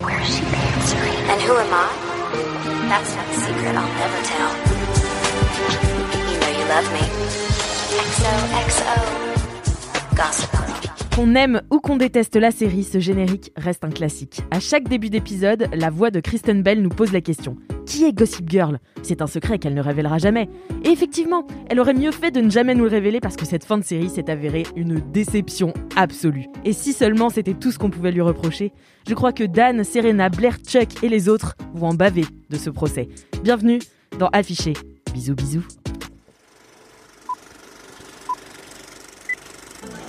today. Where's she answering? And who am I? That's not a secret I'll never tell. You know you love me. XOXO. Gossip Girl. Qu'on aime ou qu'on déteste la série, ce générique reste un classique. À chaque début d'épisode, la voix de Kristen Bell nous pose la question Qui est Gossip Girl? C'est un secret qu'elle ne révélera jamais. Et effectivement, elle aurait mieux fait de ne jamais nous le révéler parce que cette fin de série s'est avérée une déception absolue. Et si seulement c'était tout ce qu'on pouvait lui reprocher, je crois que Dan, Serena, Blair, Chuck et les autres vont en baver de ce procès. Bienvenue dans Affiché. Bisous bisous.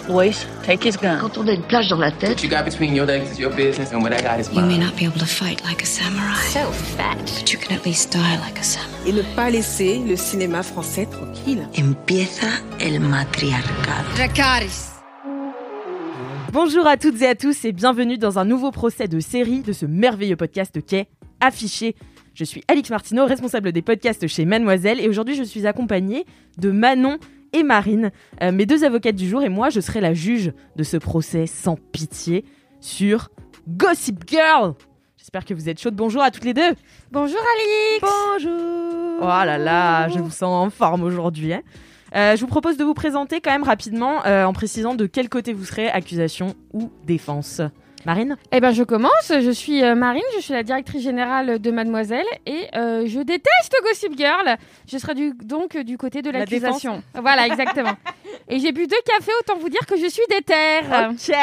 Boys, take his gun. Quand on a une plage dans la tête, What you got between your legs is your business, and what I got is You may mine. not be able to fight like a samurai, So fat. but you can at least die like a samurai. et ne pas laisser le cinéma français tranquille. empieza el matriarcado. Bonjour à toutes et à tous et bienvenue dans un nouveau procès de série de ce merveilleux podcast qui est Affiché. Je suis Alix Martineau, responsable des podcasts chez Mademoiselle et aujourd'hui je suis accompagnée de Manon et Marine, euh, mes deux avocates du jour et moi je serai la juge de ce procès sans pitié sur Gossip Girl. J'espère que vous êtes chaudes. Bonjour à toutes les deux. Bonjour Alix Bonjour. Oh là là, je vous sens en forme aujourd'hui. hein. Euh, je vous propose de vous présenter quand même rapidement euh, en précisant de quel côté vous serez, accusation ou défense. Marine Eh ben je commence, je suis euh, Marine, je suis la directrice générale de Mademoiselle et euh, je déteste Gossip Girl. Je serai du, donc du côté de La l'accusation. Voilà, exactement. et j'ai bu deux cafés, autant vous dire que je suis déterre. Ok.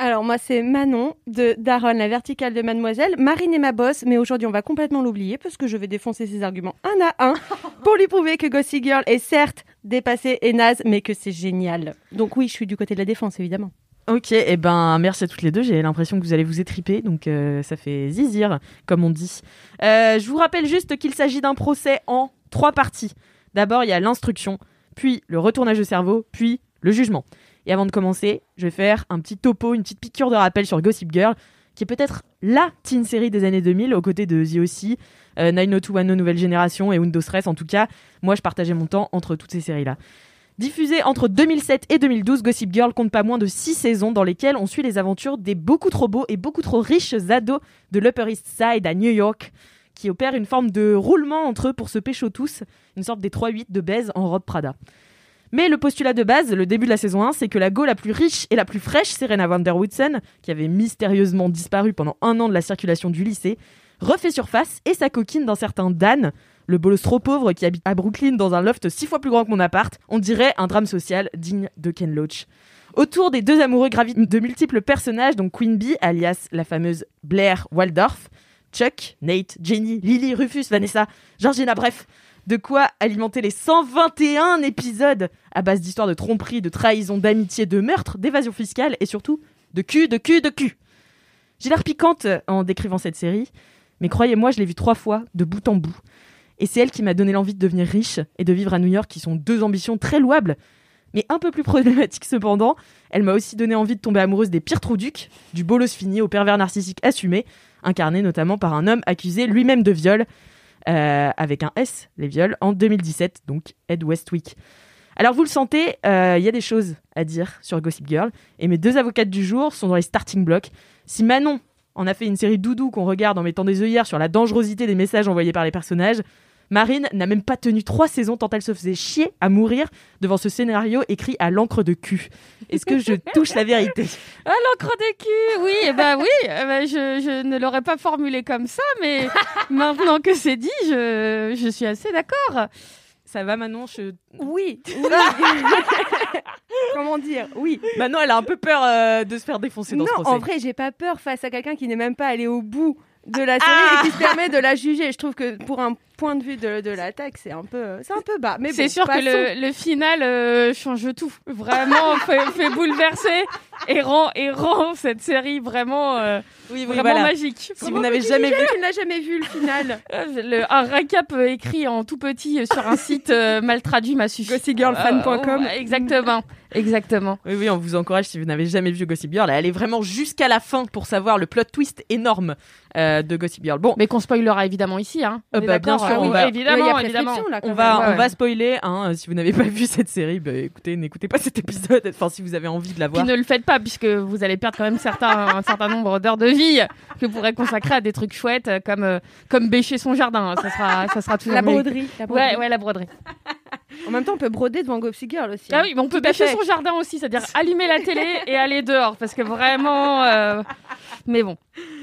Alors moi c'est Manon de Daron, la verticale de Mademoiselle. Marine est ma boss, mais aujourd'hui on va complètement l'oublier parce que je vais défoncer ses arguments un à un pour lui prouver que Gossip Girl est certes dépassée et naze, mais que c'est génial. Donc oui, je suis du côté de la défense évidemment. Ok, et ben merci à toutes les deux. J'ai l'impression que vous allez vous étriper, donc euh, ça fait zizir, comme on dit. Euh, je vous rappelle juste qu'il s'agit d'un procès en trois parties. D'abord, il y a l'instruction, puis le retournage de cerveau, puis le jugement. Et avant de commencer, je vais faire un petit topo, une petite piqûre de rappel sur Gossip Girl, qui est peut-être la teen série des années 2000, aux côtés de The O.C., euh, 90210 Nouvelle Génération et Windows Stress. En tout cas, moi, je partageais mon temps entre toutes ces séries-là. Diffusée entre 2007 et 2012, Gossip Girl compte pas moins de 6 saisons dans lesquelles on suit les aventures des beaucoup trop beaux et beaucoup trop riches ados de l'Upper East Side à New York, qui opèrent une forme de roulement entre eux pour se pécho tous, une sorte des 3-8 de baise en robe Prada. Mais le postulat de base, le début de la saison 1, c'est que la go la plus riche et la plus fraîche, Serena van der Woodsen, qui avait mystérieusement disparu pendant un an de la circulation du lycée, refait surface et sa coquine d'un certain Dan, le bolos trop pauvre qui habite à Brooklyn dans un loft six fois plus grand que mon appart, on dirait un drame social digne de Ken Loach. Autour des deux amoureux gravitent de multiples personnages, donc Queen Bee, alias la fameuse Blair Waldorf, Chuck, Nate, Jenny, Lily, Rufus, Vanessa, Georgina, bref, de quoi alimenter les 121 épisodes à base d'histoires de tromperie, de trahison, d'amitié, de meurtre, d'évasion fiscale et surtout de cul, de cul, de cul. J'ai l'air piquante en décrivant cette série, mais croyez-moi, je l'ai vue trois fois, de bout en bout. Et c'est elle qui m'a donné l'envie de devenir riche et de vivre à New York, qui sont deux ambitions très louables, mais un peu plus problématiques cependant. Elle m'a aussi donné envie de tomber amoureuse des pires trouducs, du bolos fini au pervers narcissique assumé, incarné notamment par un homme accusé lui-même de viol, euh, avec un S, les viols, en 2017, donc Ed Westwick. Alors vous le sentez, euh, il y a des choses à dire sur Gossip Girl, et mes deux avocates du jour sont dans les starting blocks. Si Manon en a fait une série doudou qu'on regarde en mettant des œillères sur la dangerosité des messages envoyés par les personnages, Marine n'a même pas tenu trois saisons tant elle se faisait chier à mourir devant ce scénario écrit à l'encre de cul. Est-ce que je touche la vérité? Ah, l'encre de cul Oui, eh ben oui, eh ben, je, je ne l'aurais pas formulé comme ça, mais maintenant que c'est dit, je, je suis assez d'accord. Ça va Manon? Je... Oui. Comment dire? Oui. Manon, elle a un peu peur euh, de se faire défoncer dans non, ce procès. en vrai, j'ai pas peur face à quelqu'un qui n'est même pas allé au bout de la série et qui se permet de la juger. Je trouve que pour un point de vue de, de l'attaque, c'est un peu, c'est un peu bas. Mais c'est bon, sûr que le, le final euh, change tout. Vraiment, fait, fait bouleverser et rend, et rend cette série vraiment, euh, Oui, oui, vraiment voilà. magique. Si vous n'avez jamais vu, Tu n'as jamais vu le final. Euh, le- un récap écrit en tout petit sur un site euh, mal traduit m'a suffi. Gossipgirlfan.com. Euh, exactement, exactement. Oui, oui, on vous encourage si vous n'avez jamais vu Gossip Girl à aller vraiment jusqu'à la fin pour savoir le plot twist énorme euh, de Gossip Girl. Bon, Mais qu'on spoilera évidemment ici, hein. Euh, bah, bien sûr, euh, on oui, va- évidemment, évidemment. là, on va, Ouais, on ouais. va spoiler. Hein, si vous n'avez pas vu cette série, bah, écoutez, n'écoutez pas cet épisode. Enfin, si vous avez envie de la Puis voir. ne le faites pas puisque vous allez perdre quand même certains, un certain nombre d'heures de vie que vous pourrez consacrer à des trucs chouettes euh, comme euh, comme bêcher son jardin. Ça sera ça sera toujours La broderie. la broderie. Ouais ouais la broderie. En même temps, on peut broder devant Gossip Girl aussi. Ah oui, mais on peut à bêcher fait. son jardin aussi, c'est-à-dire allumer la télé et aller dehors parce que vraiment. euh, Mais bon.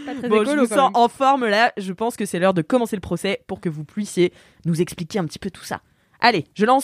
Pas très Bon, je écolo, vous quand sens même. en forme là. Je pense que c'est l'heure de commencer le procès pour que vous puissiez nous expliquer un petit peu tout ça. Allez, je lance.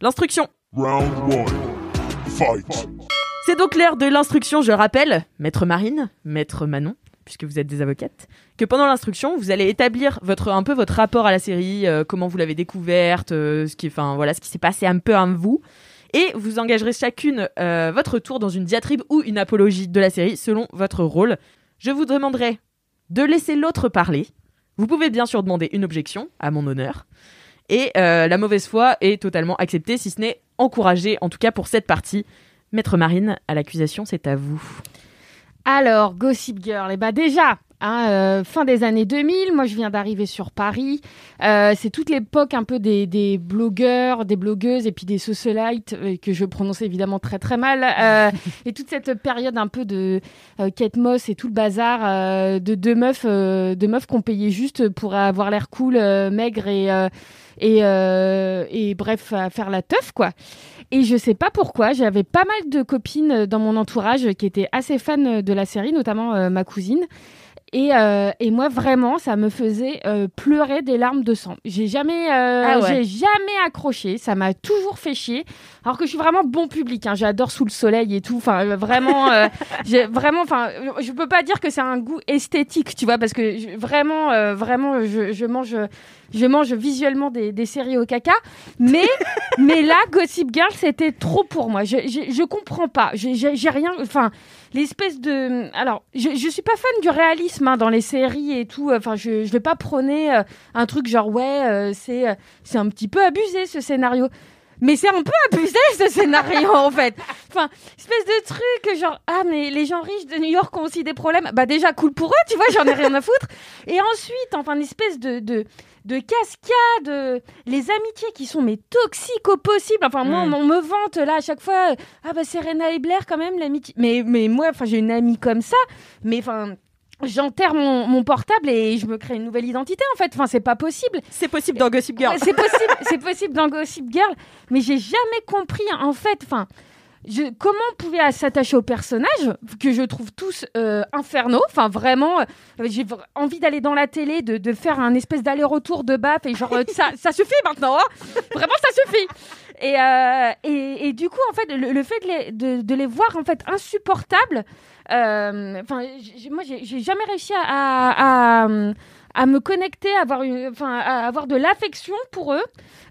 L'instruction. Round one. Fight. C'est donc l'heure de l'instruction, je rappelle, maître Marine, maître Manon, puisque vous êtes des avocates, que pendant l'instruction, vous allez établir votre, un peu votre rapport à la série, euh, comment vous l'avez découverte, euh, ce qui, enfin, voilà, ce qui s'est passé un peu à vous. Et vous engagerez chacune euh, votre tour dans une diatribe ou une apologie de la série selon votre rôle. Je vous demanderai de laisser l'autre parler. Vous pouvez bien sûr demander une objection à mon honneur. Et euh, la mauvaise foi est totalement acceptée, si ce n'est encouragée, en tout cas pour cette partie. Maître Marine, à l'accusation, c'est à vous. Alors, Gossip Girl, et bah déjà, hein, euh, fin des années 2000, moi je viens d'arriver sur Paris. Euh, c'est toute l'époque un peu des, des blogueurs, des blogueuses et puis des socialites, euh, que je prononce évidemment très très mal. Et toute cette période un peu de Kate Moss et tout le bazar de deux meufs, de meufs qu'on payait juste pour avoir l'air cool, maigre et, et, euh, et bref, à faire la teuf quoi. Et je sais pas pourquoi, j'avais pas mal de copines dans mon entourage qui étaient assez fans de la série, notamment euh, ma cousine. Et, euh, et moi, vraiment, ça me faisait euh, pleurer des larmes de sang. J'ai jamais, euh, Ah ouais. j'ai jamais accroché. Ça m'a toujours fait chier. Alors que je suis vraiment bon public. Hein. J'adore sous le soleil et tout. Enfin, euh, vraiment, euh, vraiment. Enfin, je peux pas dire que c'est un goût esthétique, tu vois, parce que je- vraiment, euh, vraiment, je, je mange, je mange visuellement des, des séries au caca. Mais, mais là, Gossip Girl, c'était trop pour moi. Je, je, je comprends pas. J'ai rien. Enfin, l'espèce de. Alors, je, je suis pas fan du réalisme hein, dans les séries et tout. Enfin, je, je vais pas prôner euh, un truc genre ouais, euh, c'est euh, c'est un petit peu abusé ce scénario. Mais c'est un peu abusé ce scénario en fait. Enfin, espèce de truc genre ah mais les gens riches de New York ont aussi des problèmes. Bah déjà cool pour eux, tu vois, j'en ai rien à foutre. Et ensuite, enfin une espèce de de de cascade, euh, les amitiés qui sont mais toxiques au possible. Enfin moi Mm. on, on me vante là à chaque fois euh, ah bah Serena et Blair quand même l'amitié. Mais mais moi enfin j'ai une amie comme ça, mais enfin j'enterre mon, mon portable et je me crée une nouvelle identité en fait. Enfin c'est pas possible. C'est possible dans Gossip Girl. C'est possible, c'est possible dans Gossip Girl, mais j'ai jamais compris en fait. Enfin, je, comment on pouvait s'attacher aux personnages que je trouve tous euh, infernaux? Enfin, vraiment, euh, j'ai envie d'aller dans la télé, de, faire un espèce d'aller-retour de baf et genre euh, ça, suffit maintenant. hein. vraiment, ça suffit. Et, et, et du coup, en fait, le, fait de les, de, les voir en fait insupportables. Enfin, moi, j'ai jamais réussi à, à me connecter, à avoir, une, enfin, à avoir de l'affection pour eux,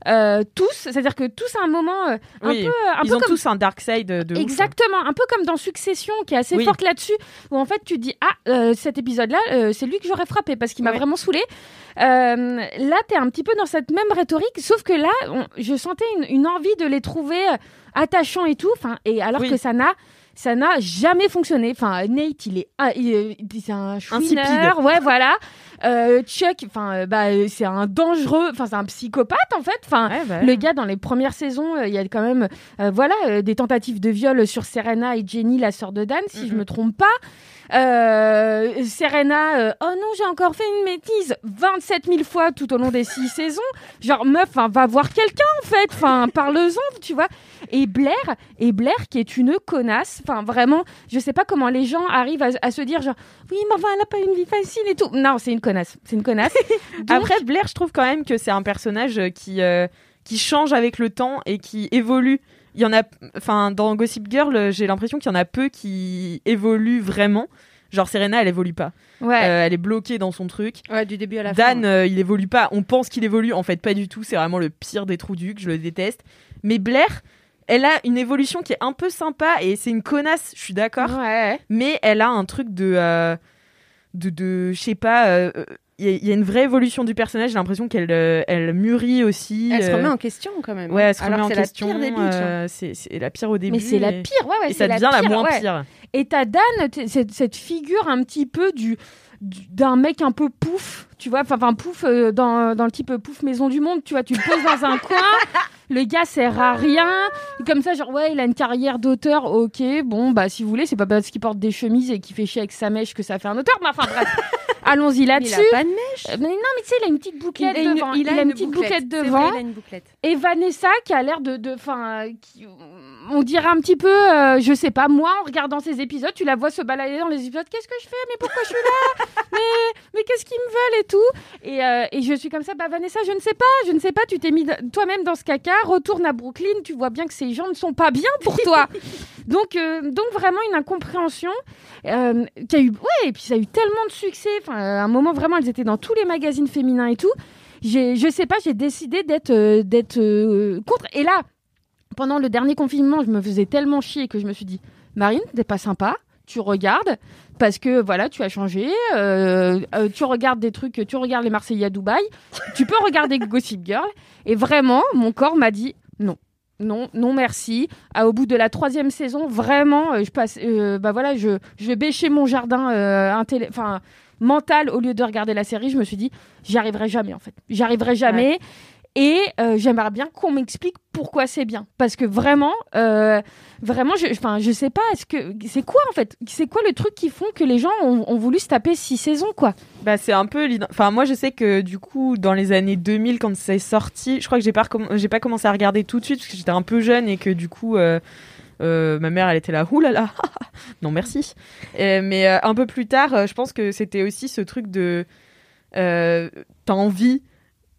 euh, tous. C'est-à-dire que tous à un moment, euh, un Oui, peu, un Ils peu ont comme tous un dark side de, ouf. Exactement, un peu comme dans Succession, qui est assez Oui. forte là-dessus, où en fait tu dis ah euh, cet épisode-là, c'est lui que j'aurais frappé parce qu'il m'a Ouais. vraiment saoulé. là, t'es un petit peu dans cette même rhétorique, sauf que là, on- je sentais une, une envie de les trouver attachants et tout, enfin, et alors Oui. que ça n'a ça n'a jamais fonctionné. Enfin, Nate, il est, ah, il est- c'est un chouineur, ouais, voilà. Euh, Chuck, enfin, euh, bah, c'est un dangereux, enfin, c'est un psychopathe en fait. Enfin, Ouais, bah, le gars dans les premières saisons, euh, il y a quand même, voilà, des tentatives de viol sur Serena et Jenny, la sœur de Dan, si je Mhm. me trompe pas. Euh, Serena, euh, oh non, j'ai encore fait une bêtise 27 000 fois tout au long des six saisons. Genre, meuf, enfin, va voir quelqu'un en fait. Enfin, parle-en, tu vois. Et Blair, et Blair qui est une connasse. Enfin, vraiment, je sais pas comment les gens arrivent à, à se dire genre, oui, mais enfin, elle a pas une vie facile et tout. Non, c'est une connasse. C'est une connasse. Donc- Après, Blair, je trouve quand même que c'est un personnage euh, qui, euh, qui change avec le temps et qui évolue. Il y en a, enfin, dans Gossip Girl, euh, j'ai l'impression qu'il y en a peu qui évoluent vraiment. Genre Serena, elle évolue pas. Ouais. Euh, elle est bloquée dans son truc. Ouais, du début à la fin. Dan, euh, il évolue pas. On pense qu'il évolue, en fait, pas du tout. C'est vraiment le pire des trous du cul, je le déteste. Mais Blair, elle a une évolution qui est un peu sympa et c'est une connasse, je suis d'accord. Ouais. Mais elle a un truc de. euh, de, de je sais pas. euh, Il y, a- il y a une vraie évolution du personnage. J'ai l'impression qu'elle euh, elle mûrit aussi. Elle se remet en question quand même. Ouais, elle se Alors remet en que c'est question. la pire des hein. c'est la pire au début. Mais c'est la pire, ouais, ouais. Et ça devient la moins ouais. pire. Et t'as Dan, cette, cette figure un petit peu du du- d'un mec un peu pouf, tu vois, enfin pouf euh, dans, dans le type pouf maison du monde, tu vois, tu le poses dans un coin, le gars sert à rien, comme ça genre ouais il a une carrière d'auteur, ok, bon bah si vous voulez c'est pas parce qu'il porte des chemises et qu'il fait chier avec sa mèche que ça fait un auteur, mais enfin bref, allons-y là-dessus. il a pas de mèche. Euh, mais non mais tu sais il a une petite bouclette il une, devant, il a une, petite bouclette, bouclette devant. vrai, il a une bouclette. Et Vanessa qui a l'air de, de, enfin, qui- on dirait un petit peu, euh, je sais pas, moi en regardant ces épisodes, tu la vois se balader dans les épisodes. Qu'est-ce que je fais Mais pourquoi je suis là? Mais, mais qu'est-ce qu'ils me veulent et tout? Et, euh, et je suis comme ça, bah Vanessa, je ne sais pas, je ne sais pas. Tu t'es mis toi-même dans ce caca. Retourne à Brooklyn. Tu vois bien que ces gens ne sont pas bien pour toi. donc, euh, donc vraiment une incompréhension euh, qui a eu, ouais, et puis ça a eu tellement de succès. Enfin, à un moment vraiment, elles étaient dans tous les magazines féminins et tout je sais pas, j'ai décidé d'être, d'être contre. Et là, pendant le dernier confinement, je me faisais tellement chier que je me suis dit, Marine, t'es pas sympa, tu regardes parce que voilà, tu as changé, euh, euh, tu regardes des trucs, tu regardes les Marseillais à Dubaï, tu peux regarder Gossip Girl. Et vraiment, mon corps m'a dit non. Non, non, merci. Ah, au bout de la troisième saison, vraiment, euh, je passe, bah voilà, je, je bêchais mon jardin, mental au lieu de regarder la série. Je me suis dit, j'y arriverai jamais en fait. J'y arriverai jamais. Et euh, j'aimerais bien qu'on m'explique pourquoi c'est bien. Parce que vraiment, euh, vraiment, je, enfin, je sais pas, est-ce que c'est quoi en fait? C'est quoi le truc qui font que les gens ont, voulu se taper six saisons quoi? Bah, c'est un peu. Enfin, moi, je sais que du coup, dans les années 2000, quand c'est sorti, je crois que j'ai pas, pas commencé à regarder tout de suite parce que j'étais un peu jeune et que du coup. euh, ma mère, elle était là, oulala, non merci. Mais un peu plus tard, je pense que c'était aussi ce truc de, t'as envie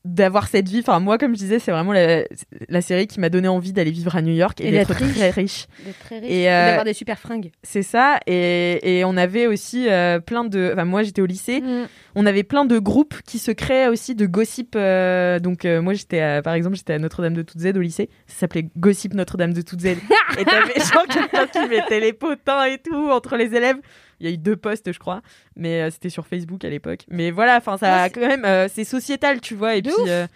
d'avoir cette vie. Enfin, moi, comme je disais, c'est vraiment la, la série qui m'a donné envie d'aller vivre à New York et, Et d'être très riche. Très riche. Et, Et euh, d'avoir des super fringues. C'est ça. Et, et on avait aussi euh, plein de. Enfin, moi, j'étais au lycée. Mm. On avait plein de groupes qui se créaient aussi de gossip. euh, donc, moi, j'étais, à- par exemple, j'étais à Notre-Dame de Toutes Z au lycée. Ça s'appelait Gossip Notre-Dame de Toutes Z. et t'avais genre quelqu'un qui mettait les potins et tout entre les élèves. Il y a eu deux posts, je crois, mais euh, c'était sur Facebook à l'époque. Mais voilà, enfin, ça Ouais, quand même, euh, c'est sociétal, tu vois. Et De puis, euh,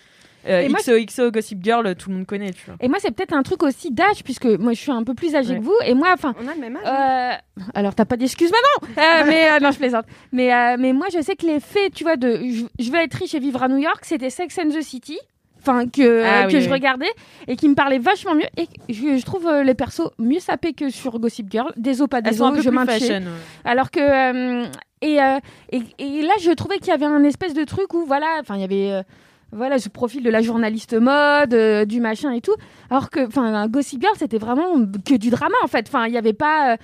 euh, Et moi, XOXO, Gossip Girl, tout le monde connaît, tu vois. Et moi, c'est peut-être un truc aussi d'âge, puisque moi, je suis un peu plus âgée Ouais. que vous. Et moi, enfin. On a le même âge. hein. Euh, alors, t'as pas d'excuses maintenant Euh, Mais euh, non, je plaisante. Mais, euh, mais moi, je sais que l'effet, tu vois, de je, je vais être riche et vivre à New York, c'était Sex and the City. Enfin, que, Ah euh, oui, oui. je regardais et qui me parlait vachement mieux. Et je, je trouve euh, les persos mieux sapés que sur Gossip Girl. Des os, pas peu je ouais. Alors que euh, et, et et là je trouvais qu'il y avait un espèce de truc où voilà, enfin il y avait voilà ce profil de la journaliste mode, euh, du machin et tout. Alors que enfin Gossip Girl c'était vraiment que du drama en fait. Enfin il y avait pas euh,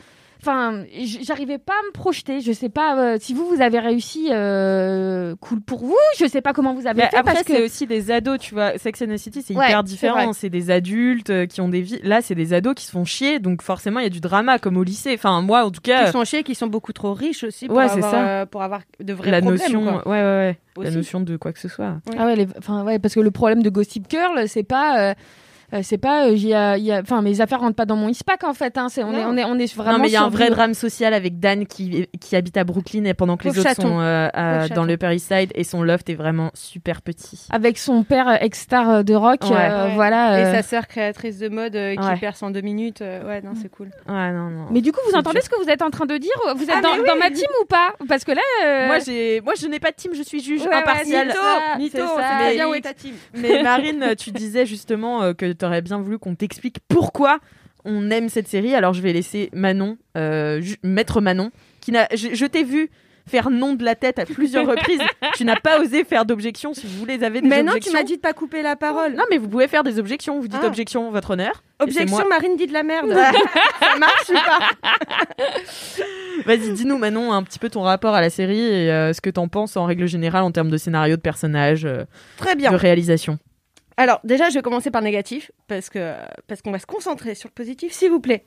Enfin, j- j'arrivais pas à me projeter. Je sais pas euh, si vous vous avez réussi. euh, cool pour vous. Je sais pas comment vous avez Mais fait après, c'est que aussi des ados, tu vois. Sex and the City, c'est Ouais, hyper différent. C'est des adultes euh, qui ont des vies. Là, c'est des ados qui se font chier, donc forcément, il y a du drama, comme au lycée. Enfin, moi, en tout cas, Qui sont chiés, qui sont beaucoup trop riches aussi pour, Ouais, avoir, ça. euh, pour avoir de vrais la problèmes. notion, quoi. ouais, ouais, ouais, la notion de quoi que ce soit. Ah ouais, les- enfin ouais, parce que le problème de Gossip Girl, c'est pas, euh, c'est pas, euh, j'y a- il y a- enfin mes affaires rentrent pas dans mon ISPAC en fait. Hein, c'est, on est, on est, on est vraiment. non, mais il y a un vrai du- drame social avec Dan qui, qui habite à Brooklyn et pendant que les autres chaton. sont euh, à- dans le Upper East Side et son loft est vraiment super petit. Avec son père euh, ex-star de rock, Ouais. euh, Ouais. voilà. Et sa sœur créatrice de mode euh, qui Ouais. perce en deux minutes. euh, ouais, non, c'est cool. Ouais, non, non. Mais du coup, vous entendez dur. ce que vous êtes en train de dire Vous êtes Ah, dans, mais dans ma team ou pas? Parce que là, euh, Moi, j'ai, moi, je n'ai pas de team, je suis juge Ouais, ouais, impartial. c'est ça, Mytho, c'est bien Mais- où est ta team. Mais Marine, tu disais justement que tu aurais bien voulu qu'on t'explique pourquoi on aime cette série. Alors je vais laisser Manon, euh, maître Manon, qui n'a, je, je t'ai vu faire non de la tête à plusieurs reprises. tu n'as pas osé faire d'objection. Si vous les avez des Mais non, tu m'as dit de pas couper la parole. Non, mais vous pouvez faire des objections. Vous dites Ah. objection, votre honneur. Objection. Marine dit de la merde. ça marche pas Vas-y, dis-nous Manon un petit peu ton rapport à la série et euh, ce que t'en penses en règle générale en termes de scénario, de personnages, euh, Très bien. de réalisation. Alors, déjà, je vais commencer par négatif, parce que parce qu'on va se concentrer sur le positif, s'il vous plaît.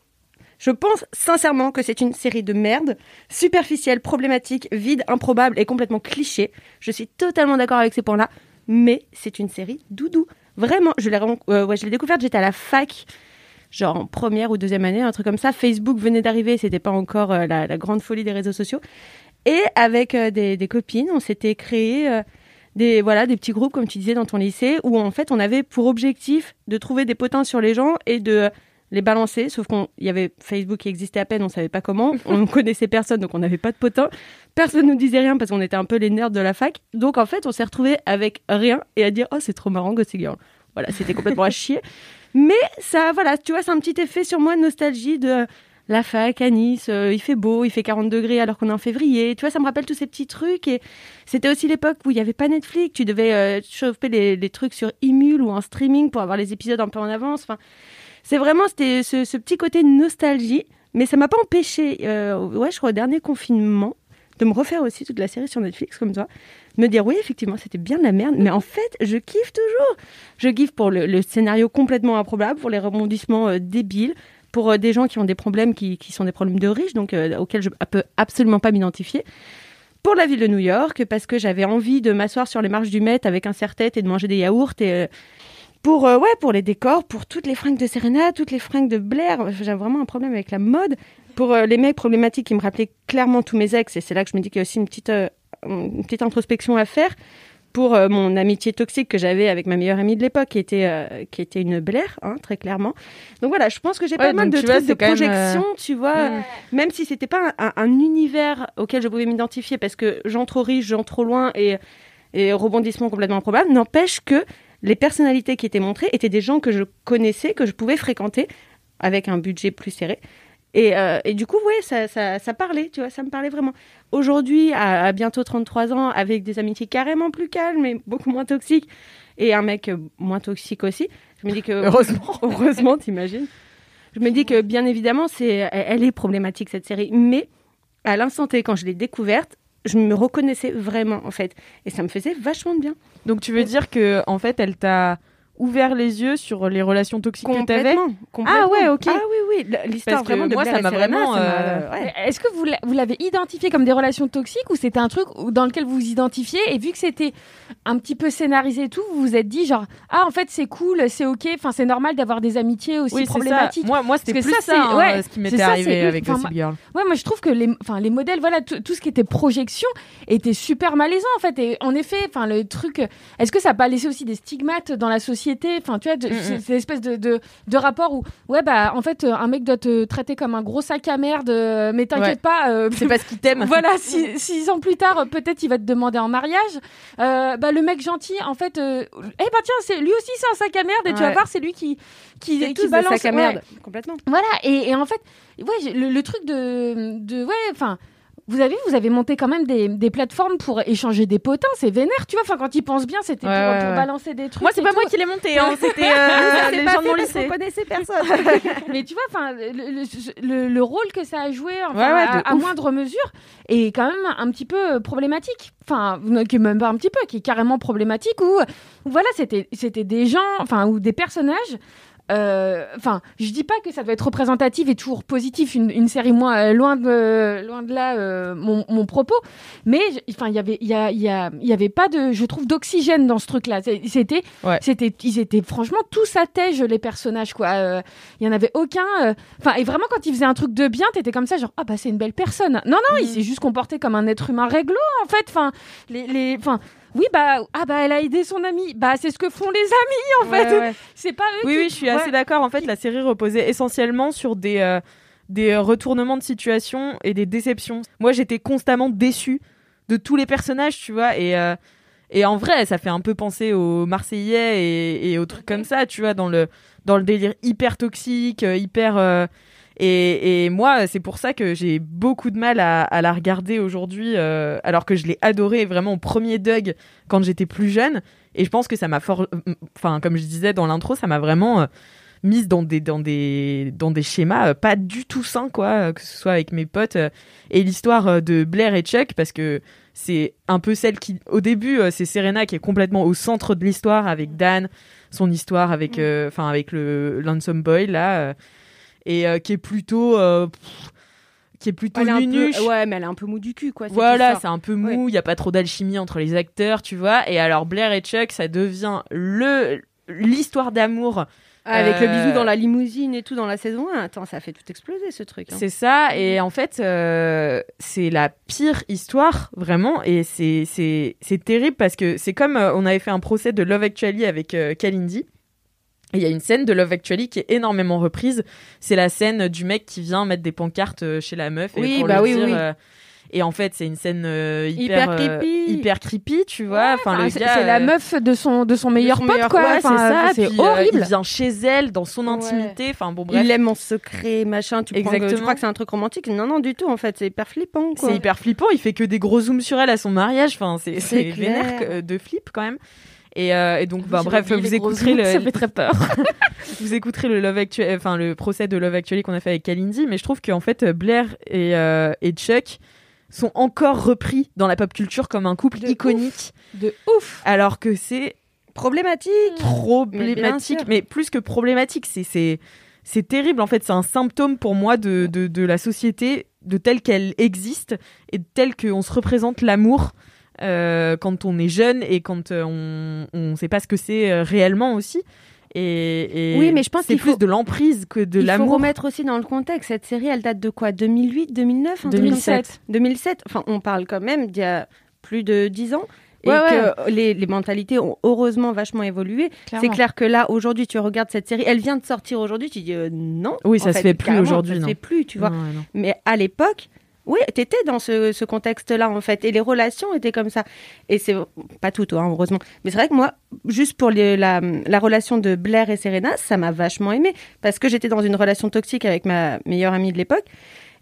Je pense sincèrement que c'est une série de merde, superficielle, problématique, vide, improbable et complètement cliché. Je suis totalement d'accord avec ces points-là, mais c'est une série doudou. Vraiment, je l'ai euh, ouais, découverte, j'étais à la fac, genre en première ou deuxième année, un truc comme ça. Facebook venait d'arriver, c'était pas encore euh, la, la grande folie des réseaux sociaux. Et avec euh, des, des copines, on s'était créé euh, des voilà des petits groupes comme tu disais dans ton lycée où en fait on avait pour objectif de trouver des potins sur les gens et de les balancer. Sauf qu'il y avait Facebook qui existait à peine on savait pas comment. On connaissait personne donc on n'avait pas de potins. Personne nous disait rien parce qu'on était un peu les nerds de la fac. Donc en fait on s'est retrouvé avec rien et à dire oh c'est trop marrant Gossip Girl. Voilà c'était complètement à chier. Mais ça voilà tu vois c'est un petit effet sur moi de nostalgie de la fac à Nice, euh, il fait beau, il fait 40 degrés alors qu'on est en février. Tu vois, ça me rappelle tous ces petits trucs. Et c'était aussi l'époque où il n'y avait pas Netflix. Tu devais euh, choper les, trucs sur Emule ou en streaming pour avoir les épisodes un peu en avance. Enfin, c'est vraiment ce, petit côté nostalgie. Mais ça m'a pas empêché, euh, ouais, je crois, au dernier confinement, de me refaire aussi toute la série sur Netflix comme toi. Me dire, oui, effectivement, c'était bien de la merde. Mais en fait, je kiffe toujours. Je kiffe pour le, le scénario complètement improbable, pour les rebondissements euh, débiles pour euh, des gens qui ont des problèmes qui, qui sont des problèmes de riches, donc euh, auxquels je peux absolument pas m'identifier. Pour la ville de New York, parce que j'avais envie de m'asseoir sur les marches du Met avec un serre-tête et de manger des yaourts. Et, euh, pour, ouais, pour les décors, pour toutes les fringues de Serena, toutes les fringues de Blair. J'avais vraiment un problème avec la mode. Pour les mecs problématiques qui me rappelaient clairement tous mes ex, et c'est là que je me dis qu'il y a aussi une petite, une petite introspection à faire pour euh, mon amitié toxique que j'avais avec ma meilleure amie de l'époque, qui était euh, qui était une Blair, hein, très clairement. Donc voilà, je pense que j'ai Ouais, pas mal de trucs de même, projection, euh, tu vois, même si c'était pas un, un univers auquel je pouvais m'identifier parce que gens trop riches, gens trop loin et et rebondissement complètement improbable, n'empêche que les personnalités qui étaient montrées étaient des gens que je connaissais, que je pouvais fréquenter avec un budget plus serré. Et, euh, et du coup, ouais, ça, ça, ça parlait, tu vois, ça me parlait vraiment. Aujourd'hui, à, à bientôt 33 ans, avec des amitiés carrément plus calmes et beaucoup moins toxiques, et un mec euh, moins toxique aussi, je me dis que... Heureusement. Heureusement, t'imagines Je me dis que, bien évidemment, c'est, elle, elle est problématique, cette série. Mais, à l'instant T, quand je l'ai découverte, je me reconnaissais vraiment, en fait. Et ça me faisait vachement de bien. Donc tu veux dire que en fait, elle t'a ouvert les yeux sur les relations toxiques que t'avais. Ah ouais, ok. Ah oui, oui, l'histoire vraiment de moi, Blair ça m'a vraiment, ça euh, ouais. Est-ce que vous l'a- vous l'avez identifié comme des relations toxiques ou c'était un truc dans lequel vous vous identifiez et vu que c'était un petit peu scénarisé et tout, vous vous êtes dit genre ah en fait c'est cool, c'est ok, enfin c'est normal d'avoir des amitiés aussi Oui, c'est ça. problématiques. Moi- moi, c'était plus ça, hein, ouais, ce qui m'était c'est ça, arrivé c'est- avec Gossip Girl. Ouais, moi je trouve que les, enfin les modèles, voilà, tout tout ce qui était projection était super malaisant en fait. Et en effet, enfin le truc, est-ce que ça n'a pas laissé aussi des stigmates dans la société Enfin tu vois, de- Mm, mm. c'est l'espèce de, de de rapport où ouais bah en fait un mec doit te traiter comme un gros sac à merde, euh, mais t'inquiète Ouais. pas, euh, C'est parce qu'il t'aime. voilà, six, six ans plus tard, euh, peut-être il va te demander en mariage. Euh, bah, le mec gentil, en fait, euh, eh ben tiens, c'est lui aussi c'est un sac à merde et tu vas voir, c'est lui qui qui, qui balance sacs à ouais. merde, complètement. Voilà, et, et en fait, ouais, le, le truc de, de ouais, enfin. Vous avez, vous avez monté quand même des, des plateformes pour échanger des potins, c'est vénère, tu vois. Enfin, quand ils pensent bien, c'était Ouais, pour, ouais, pour ouais. balancer des trucs. Moi, c'est pas tout. moi qui l'ai monté, hein, c'était euh, les gens de mon connaissait personne. mais tu vois, enfin, le, le- le- le rôle que ça a joué, enfin, Ouais, à, moindre mesure, est quand même un petit peu problématique. Enfin, qui est même pas un petit peu, qui est carrément problématique. Où voilà, c'était, c'était des gens, enfin, ou des personnages. Euh, Enfin, je dis pas que ça doit être représentatif et toujours positif. Une, une série, moi, euh, loin de, loin de là, euh, mon, mon propos. Mais, enfin, il y avait, il y a, il y a, il y avait pas de, je trouve, d'oxygène dans ce truc-là. C'est- C'était, Ouais. c'était, ils étaient franchement tous à tège les personnages, quoi. Il y en avait aucun. Enfin, et vraiment, quand il faisait un truc de bien, t'étais comme ça, genre, ah bah c'est une belle personne. Non, non, Mm. il s'est juste comporté comme un être humain réglo, en fait. Enfin, les, les, enfin, oui, bah, ah bah, elle a aidé son ami. Bah, c'est ce que font les amis, en Ouais, fait. ouais. C'est pas eux Oui, qui- oui, je suis assez d'accord. En fait, la série reposait essentiellement sur des, euh, des retournements de situation et des déceptions. Moi, j'étais constamment déçue de tous les personnages, tu vois. Et, euh, Et en vrai, ça fait un peu penser aux Marseillais et, et aux trucs comme ça, tu vois, dans le, dans le délire hyper toxique, euh, hyper. euh, et, et moi, c'est pour ça que j'ai beaucoup de mal à, à la regarder aujourd'hui, euh, alors que je l'ai adorée vraiment au premier Doug quand j'étais plus jeune. Et je pense que ça m'a fort. Enfin, comme je disais dans l'intro, ça m'a vraiment. euh, mise dans des dans des dans des schémas euh, pas du tout sains quoi euh, que ce soit avec mes potes euh, et l'histoire euh, de Blair et Chuck parce que c'est un peu celle qui au début euh, c'est Serena qui est complètement au centre de l'histoire avec Dan son histoire avec euh, enfin avec le Lonesome Boy là euh, et euh, qui est plutôt euh, pff, qui est plutôt Elle est peu- Ouais, mais elle est un peu mou du cul, quoi. voilà, c'est un peu mou, il y a pas trop d'alchimie entre les acteurs, tu vois. Et alors Blair et Chuck, ça devient le l'histoire d'amour. Ah, Avec le Euh, bisou dans la limousine et tout dans la saison 1. Attends, ça fait tout exploser ce truc. hein. C'est ça, et en fait, euh, c'est la pire histoire, vraiment, et c'est- terrible parce que c'est comme euh, on avait fait un procès de Love Actually avec euh, Kalindi. Il y a une scène de Love Actually qui est énormément reprise. C'est la scène du mec qui vient mettre des pancartes euh, chez la meuf. Et Oui, pour bah lui oui, dire, oui. euh, et en fait, c'est une scène euh, hyper, Hyper euh, creepy. hyper creepy, tu vois. enfin, Ah, c'est la meuf de son de son meilleur son pote meilleur quoi. pote, Ouais, Enfin, c'est ça. C'est puis, horrible. il vient chez elle, dans son intimité. Enfin, bon, bref. Il aime en secret, machin. Tu, prends que- tu Exactement. crois que c'est un truc romantique? Non, non, du tout, en fait. C'est hyper flippant. C'est hyper flippant. Il fait que des gros zooms sur elle à son mariage. Enfin, c'est vénère de flip quand même. Et, euh, et donc, bah, bref, vous écouterez le, ça fait très peur. vous écouterez le Love Actually, enfin le procès de Love Actually qu'on a fait avec Kalindi. Mais je trouve qu'en fait, Blair et, euh, et Chuck sont encore repris dans la pop culture comme un couple De iconique, De ouf. alors que c'est Problématique. problématique, sûr. mais, plus que problématique, c'est c'est c'est terrible en fait. C'est un symptôme pour moi de, de, de la société, de telle qu'elle existe et de telle qu'on se représente l'amour euh, quand on est jeune et quand euh, on on sait pas ce que c'est euh, réellement aussi. Et, et Oui, mais je pense c'est plus faut- de l'emprise que de Il faut l'amour. remettre aussi dans le contexte. Cette série, elle date de quoi? 2008, 2009 un truc comme 2007. ça 2007. Enfin, on parle quand même d'il y a plus de 10 ans. Et Ouais, que les, les mentalités ont heureusement vachement évolué. C'est clair que là, aujourd'hui, tu regardes cette série, elle vient de sortir aujourd'hui, tu dis euh, non. Oui, ça se fait plus aujourd'hui, Ça se fait plus, tu vois. Non, ouais, non. Mais à l'époque, oui, t'étais dans ce, contexte-là, en fait. Et les relations étaient comme ça. Et c'est pas tout, hein, heureusement. Mais c'est vrai que moi, juste pour la, la relation de Blair et Serena, ça m'a vachement aimé. Parce que j'étais dans une relation toxique avec ma meilleure amie de l'époque.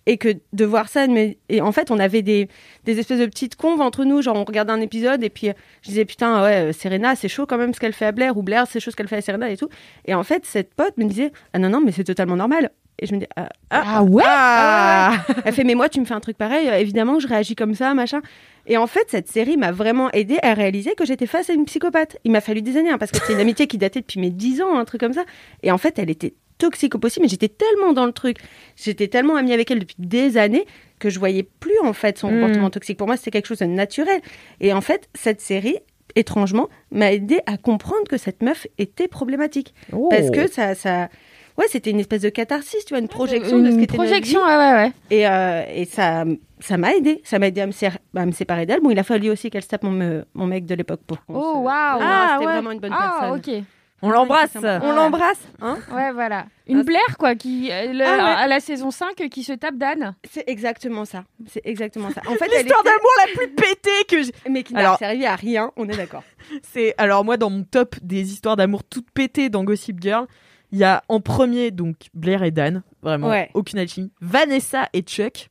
Et que de voir ça, et en fait, on avait des, des espèces de petites conves entre nous, genre on regardait un épisode et puis je disais putain, ouais, euh, Serena, c'est chaud quand même ce qu'elle fait à Blair, ou Blair, c'est chaud ce qu'elle fait à Serena et tout. Et en fait, cette pote me disait, ah non, non, mais c'est totalement normal. Et je me dis, ah, Ah ouais? ah Elle fait, mais moi, tu me fais un truc pareil, euh, évidemment, je réagis comme ça, machin. Et en fait, cette série m'a vraiment aidé à réaliser que j'étais face à une psychopathe. Il m'a fallu des années, hein, parce que c'est une amitié qui datait depuis mes 10 ans, un truc comme ça. Et en fait, elle était toxique au possible, mais j'étais tellement dans le truc, j'étais tellement amie avec elle depuis des années que je voyais plus en fait son Mm. comportement toxique. Pour moi, c'était quelque chose de naturel. Et en fait, cette série, étrangement, m'a aidé à comprendre que cette meuf était problématique. Oh. Parce que ça, ça, ouais, c'était une espèce de catharsis, tu vois, une projection de ce Une qui était notre projection, vie. ouais, ouais, ouais. Et, euh, et ça, ça m'a aidé. Ça m'a aidé à me, ser- à me séparer d'elle. Bon, il a fallu aussi qu'elle se tape mon, me- mon mec de l'époque pour qu'on Oh se- waouh. Ah, c'était ouais. vraiment une bonne Ah, personne. ok. On l'embrasse. On l'embrasse, hein Ouais, voilà. Une Ah, Blair, quoi, qui, euh, le- Ah, ouais. à la saison 5, euh, qui se tape d'Anne. C'est exactement ça. C'est exactement ça. En fait, L'histoire était- d'amour la plus pétée que j'ai. Mais qui n'a Alors- servi à rien, on est d'accord. C'est alors moi dans mon top des histoires d'amour toutes pétées dans Gossip Girl, il y a en premier donc Blair et Dan, vraiment Ouais. aucune alchimie. Vanessa et Chuck.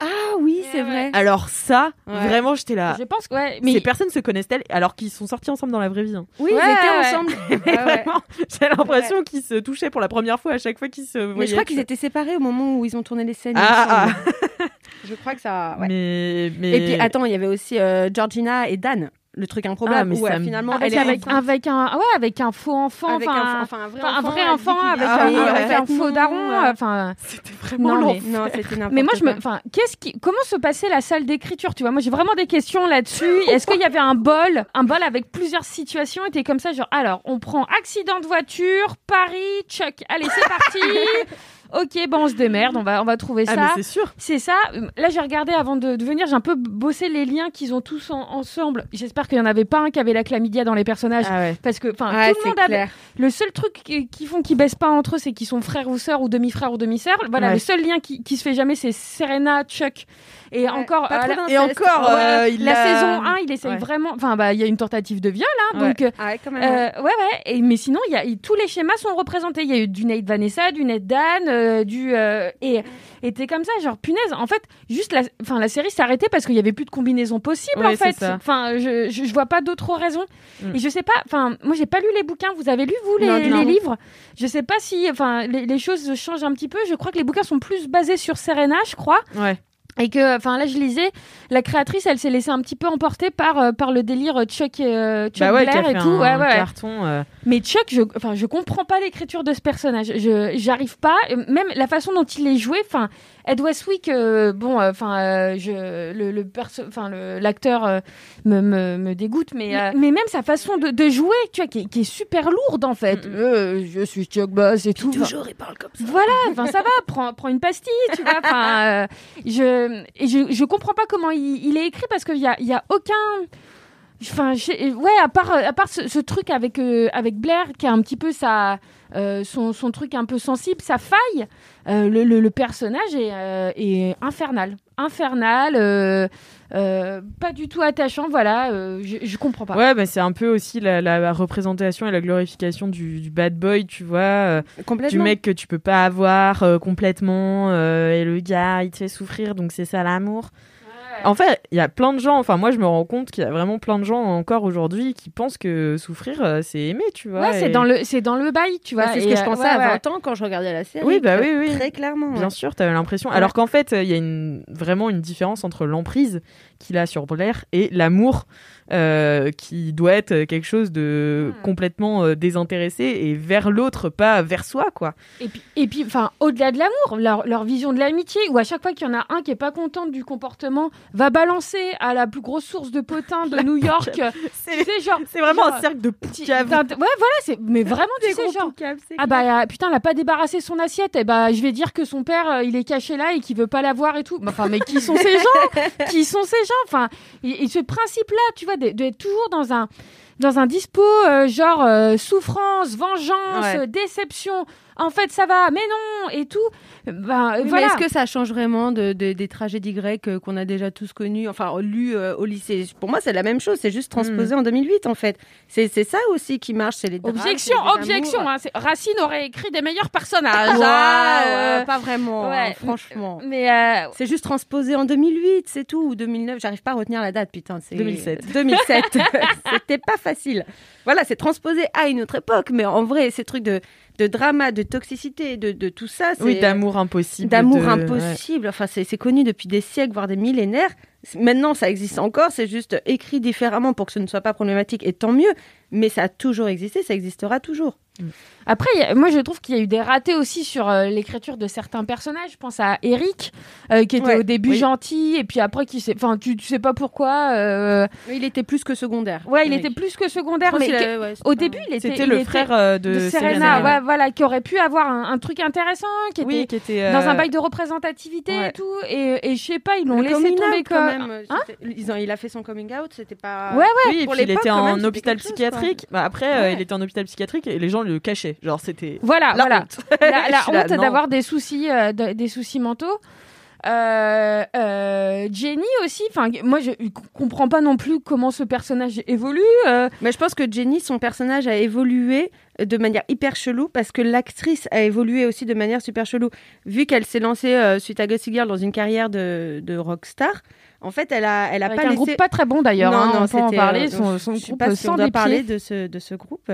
Ah oui, c'est vrai. Alors ça, Ouais. vraiment j'étais là. Je pense que, ouais, Mais. Ces personnes se connaissent-elles alors qu'ils sont sortis ensemble dans la vraie vie. hein. Oui, Ouais, ils étaient ouais. ensemble. Mais Ouais, ouais. vraiment, j'ai l'impression qu'ils se touchaient pour la première fois à chaque fois qu'ils se voyaient. Mais je crois qu'ils étaient séparés au moment où ils ont tourné les scènes. Ah, semble. Je crois que ça. Mais mais Et puis attends, il y avait aussi euh, Georgina et Dan, le truc improbable Ah, mais euh, me- finalement Avec, elle est avec, un, ouais, avec un faux enfant, Avec un, enfin, un vrai un enfant, vrai avec, Ah un, oui, avec ouais. un faux daron, ouais. enfin. c'était vraiment Non, mais- Non, c'était n'importe Mais moi, je me, enfin, qu'est-ce qui, comment se passait la salle d'écriture, tu vois? Moi, j'ai vraiment des questions là-dessus. Est-ce qu'il y avait un bol, un bol avec plusieurs situations, t'es comme ça, genre, alors, on prend accident de voiture, Paris, Chuck, allez, c'est parti. Ok, bon, on se démerde, on va, on va trouver Ah, ça. c'est sûr. C'est ça. Là, j'ai regardé avant de, de venir, j'ai un peu bossé les liens qu'ils ont tous en- ensemble. J'espère qu'il n'y en avait pas un qui avait la chlamydia dans les personnages. Ah ouais. Parce que, enfin, Ouais, tout le monde a. Le seul truc qui, qui font qu'ils baissent pas entre eux, c'est qu'ils sont frères ou sœurs ou demi-frères ou demi-sœurs. Voilà, Ouais. le seul lien qui, qui se fait jamais, c'est Serena, Chuck. Et encore, trop la-. Et encore, Ouais, euh, il la a- saison 1, il essaye Ouais. vraiment. Enfin, bah, il y a une tentative de viol, hein, donc. euh, Ah ouais, quand même. euh, ouais, ouais. Et, mais sinon, il y a, tous les schémas sont représentés. Il y a eu du Nate Vanessa, du Nate Dan, euh, du euh, et et t'es comme ça, genre punaise. En fait, juste la, enfin la série s'est arrêtée parce qu'il y avait plus de combinaison possible. Ouais, en fait, enfin, je, je je vois pas d'autres raisons. Mm. Et je sais pas. Enfin, moi j'ai pas lu les bouquins. Vous avez lu vous les, Non, livres? Je sais pas si, enfin, les, les choses changent un petit peu. Je crois que les bouquins sont plus basés sur Serena, je crois. Ouais. Et que, enfin là, je lisais, la créatrice, elle s'est laissée un petit peu emporter par euh, par le délire Chuck, euh, Chuck Bah ouais, Blair et tout. un ouais, ouais, carton. euh, Mais Chuck, je, enfin, je comprends pas l'écriture de ce personnage. Je, j'arrive pas. Euh, Même la façon dont il est joué. Enfin, Ed Westwick, euh, bon, euh, enfin, euh, je, le, le perso, enfin, le- l'acteur euh, me, me, me dégoûte, mais, mais même sa façon de, de jouer, tu vois, qui est, qui est super lourde en fait. Je suis Chuck Bass et tout. Toujours, il parle comme ça. Voilà, enfin ça va, prends, prends une pastille, tu vois. Enfin, je, et je, je comprends pas comment il, il est écrit parce qu'il y a, y a aucun. Enfin, ouais, à part, à part ce, ce truc avec, euh, avec Blair qui a un petit peu sa, euh, son, son truc un peu sensible, sa faille, euh, le, le- le personnage est, euh, est infernal. Infernal, euh, euh, pas du tout attachant, voilà, euh, je, je comprends pas. Ouais, bah, c'est un peu aussi la, la représentation et la glorification du, du bad boy, tu vois, euh, Complètement. du mec que tu peux pas avoir euh, complètement, euh, et le gars, il te fait souffrir, donc c'est ça l'amour. En fait, il y a plein de gens, enfin moi je me rends compte qu'il y a vraiment plein de gens encore aujourd'hui qui pensent que souffrir, euh, c'est aimer, tu vois. Ouais, c'est dans le, c'est dans le bail, tu vois. Bah, c'est ce que je euh, pensais ouais, à ouais. 20 ans quand je regardais la série. Oui, bah oui, oui. Très clairement. Bien sûr, t'avais l'impression. Ouais. Alors qu'en fait, il y a une, vraiment une différence entre l'emprise qu'il a sur Blair et l'amour euh, qui doit être quelque chose de Hmm. complètement euh, désintéressé et vers l'autre, pas vers soi, quoi. Et puis, et puis, enfin, au-delà de l'amour, leur, leur vision de l'amitié, où à chaque fois qu'il y en a un qui est pas content du comportement, va balancer à la plus grosse source de potins de New York. C'est genre, C'est vraiment genre, un cercle de poucaves. Ouais, voilà, c'est, mais vraiment, tu sais, genre. Ah bah putain, elle a pas débarrassé son assiette. Et bah je vais dire que son père euh, il est caché là et qu'il veut pas la voir et tout. Mais Enfin mais qui sont ces gens? Qui sont ces gens? Enfin et, et ce principe là, tu vois, d'être toujours dans un dans un dispo euh, genre euh, souffrance, vengeance, Ouais. déception. En fait ça va, mais non et tout. Ben Oui, voilà. est-ce que ça change vraiment de, de- des tragédies grecques euh, qu'on a déjà tous connues, enfin lus euh, au lycée? Pour moi, c'est la même chose, c'est juste transposé en 2008 en fait. C'est ça aussi qui marche, c'est les drames, Objection, les objection. Hein, Racine aurait écrit des meilleurs personnages. Ouais, euh, pas vraiment, ouais. hein, franchement. Mais euh, C'est juste transposé en 2008, c'est tout, ou 2009. J'arrive pas à retenir la date, putain. c'est- 2007. 2007. C'était pas facile. Voilà, c'est transposé à une autre époque, mais en vrai, ces trucs de, de drama, de toxicité, de, de tout ça, Oui, d'amour impossible. d'amour de- impossible. Enfin, c'est c'est connu depuis des siècles, voire des millénaires. Maintenant, ça existe encore. C'est juste écrit différemment pour que ce ne soit pas problématique, et tant mieux. Mais ça a toujours existé, ça existera toujours. Après, il y a- moi, je trouve qu'il y a eu des ratés aussi sur euh, l'écriture de certains personnages. Je pense à Eric, euh, qui était Ouais, au début oui. gentil, et puis après, qui enfin, tu, tu sais pas pourquoi. euh, Il était plus que secondaire. Ouais, il était plus que secondaire, mais ouais, au pas- début, il était. C'était le était frère euh, de, de Serena, Serena. ouais, voilà, qui aurait pu avoir un, un truc intéressant, qui était Oui, qui était euh, dans un bail de représentativité et tout. Et, et je sais pas, ils l'ont laissé tomber comme. Même. Hein ils ont- il a fait son coming out, c'était pas. Ouais, ouais. Oui, et pour puis il était même, en hôpital chose, psychiatrique. Bah, après, euh, il était en hôpital psychiatrique et les gens le cachaient. Genre, c'était. Voilà, La voilà. honte. La, la honte d'avoir des soucis, euh, de- des soucis mentaux. Euh, euh, Jenny aussi, enfin moi je comprends pas non plus comment ce personnage évolue. euh. Mais je pense que Jenny, son personnage a évolué de manière hyper chelou parce que l'actrice a évolué aussi de manière super chelou. Vu qu'elle s'est lancée euh, suite à Gossip Girl dans une carrière de, de rockstar, en fait, elle a, elle a avec pas un laissé... groupe pas très bon d'ailleurs. Non, hein, non, on peut en parler. Son, son je sais groupe pas si on doit parler de ce, de ce groupe.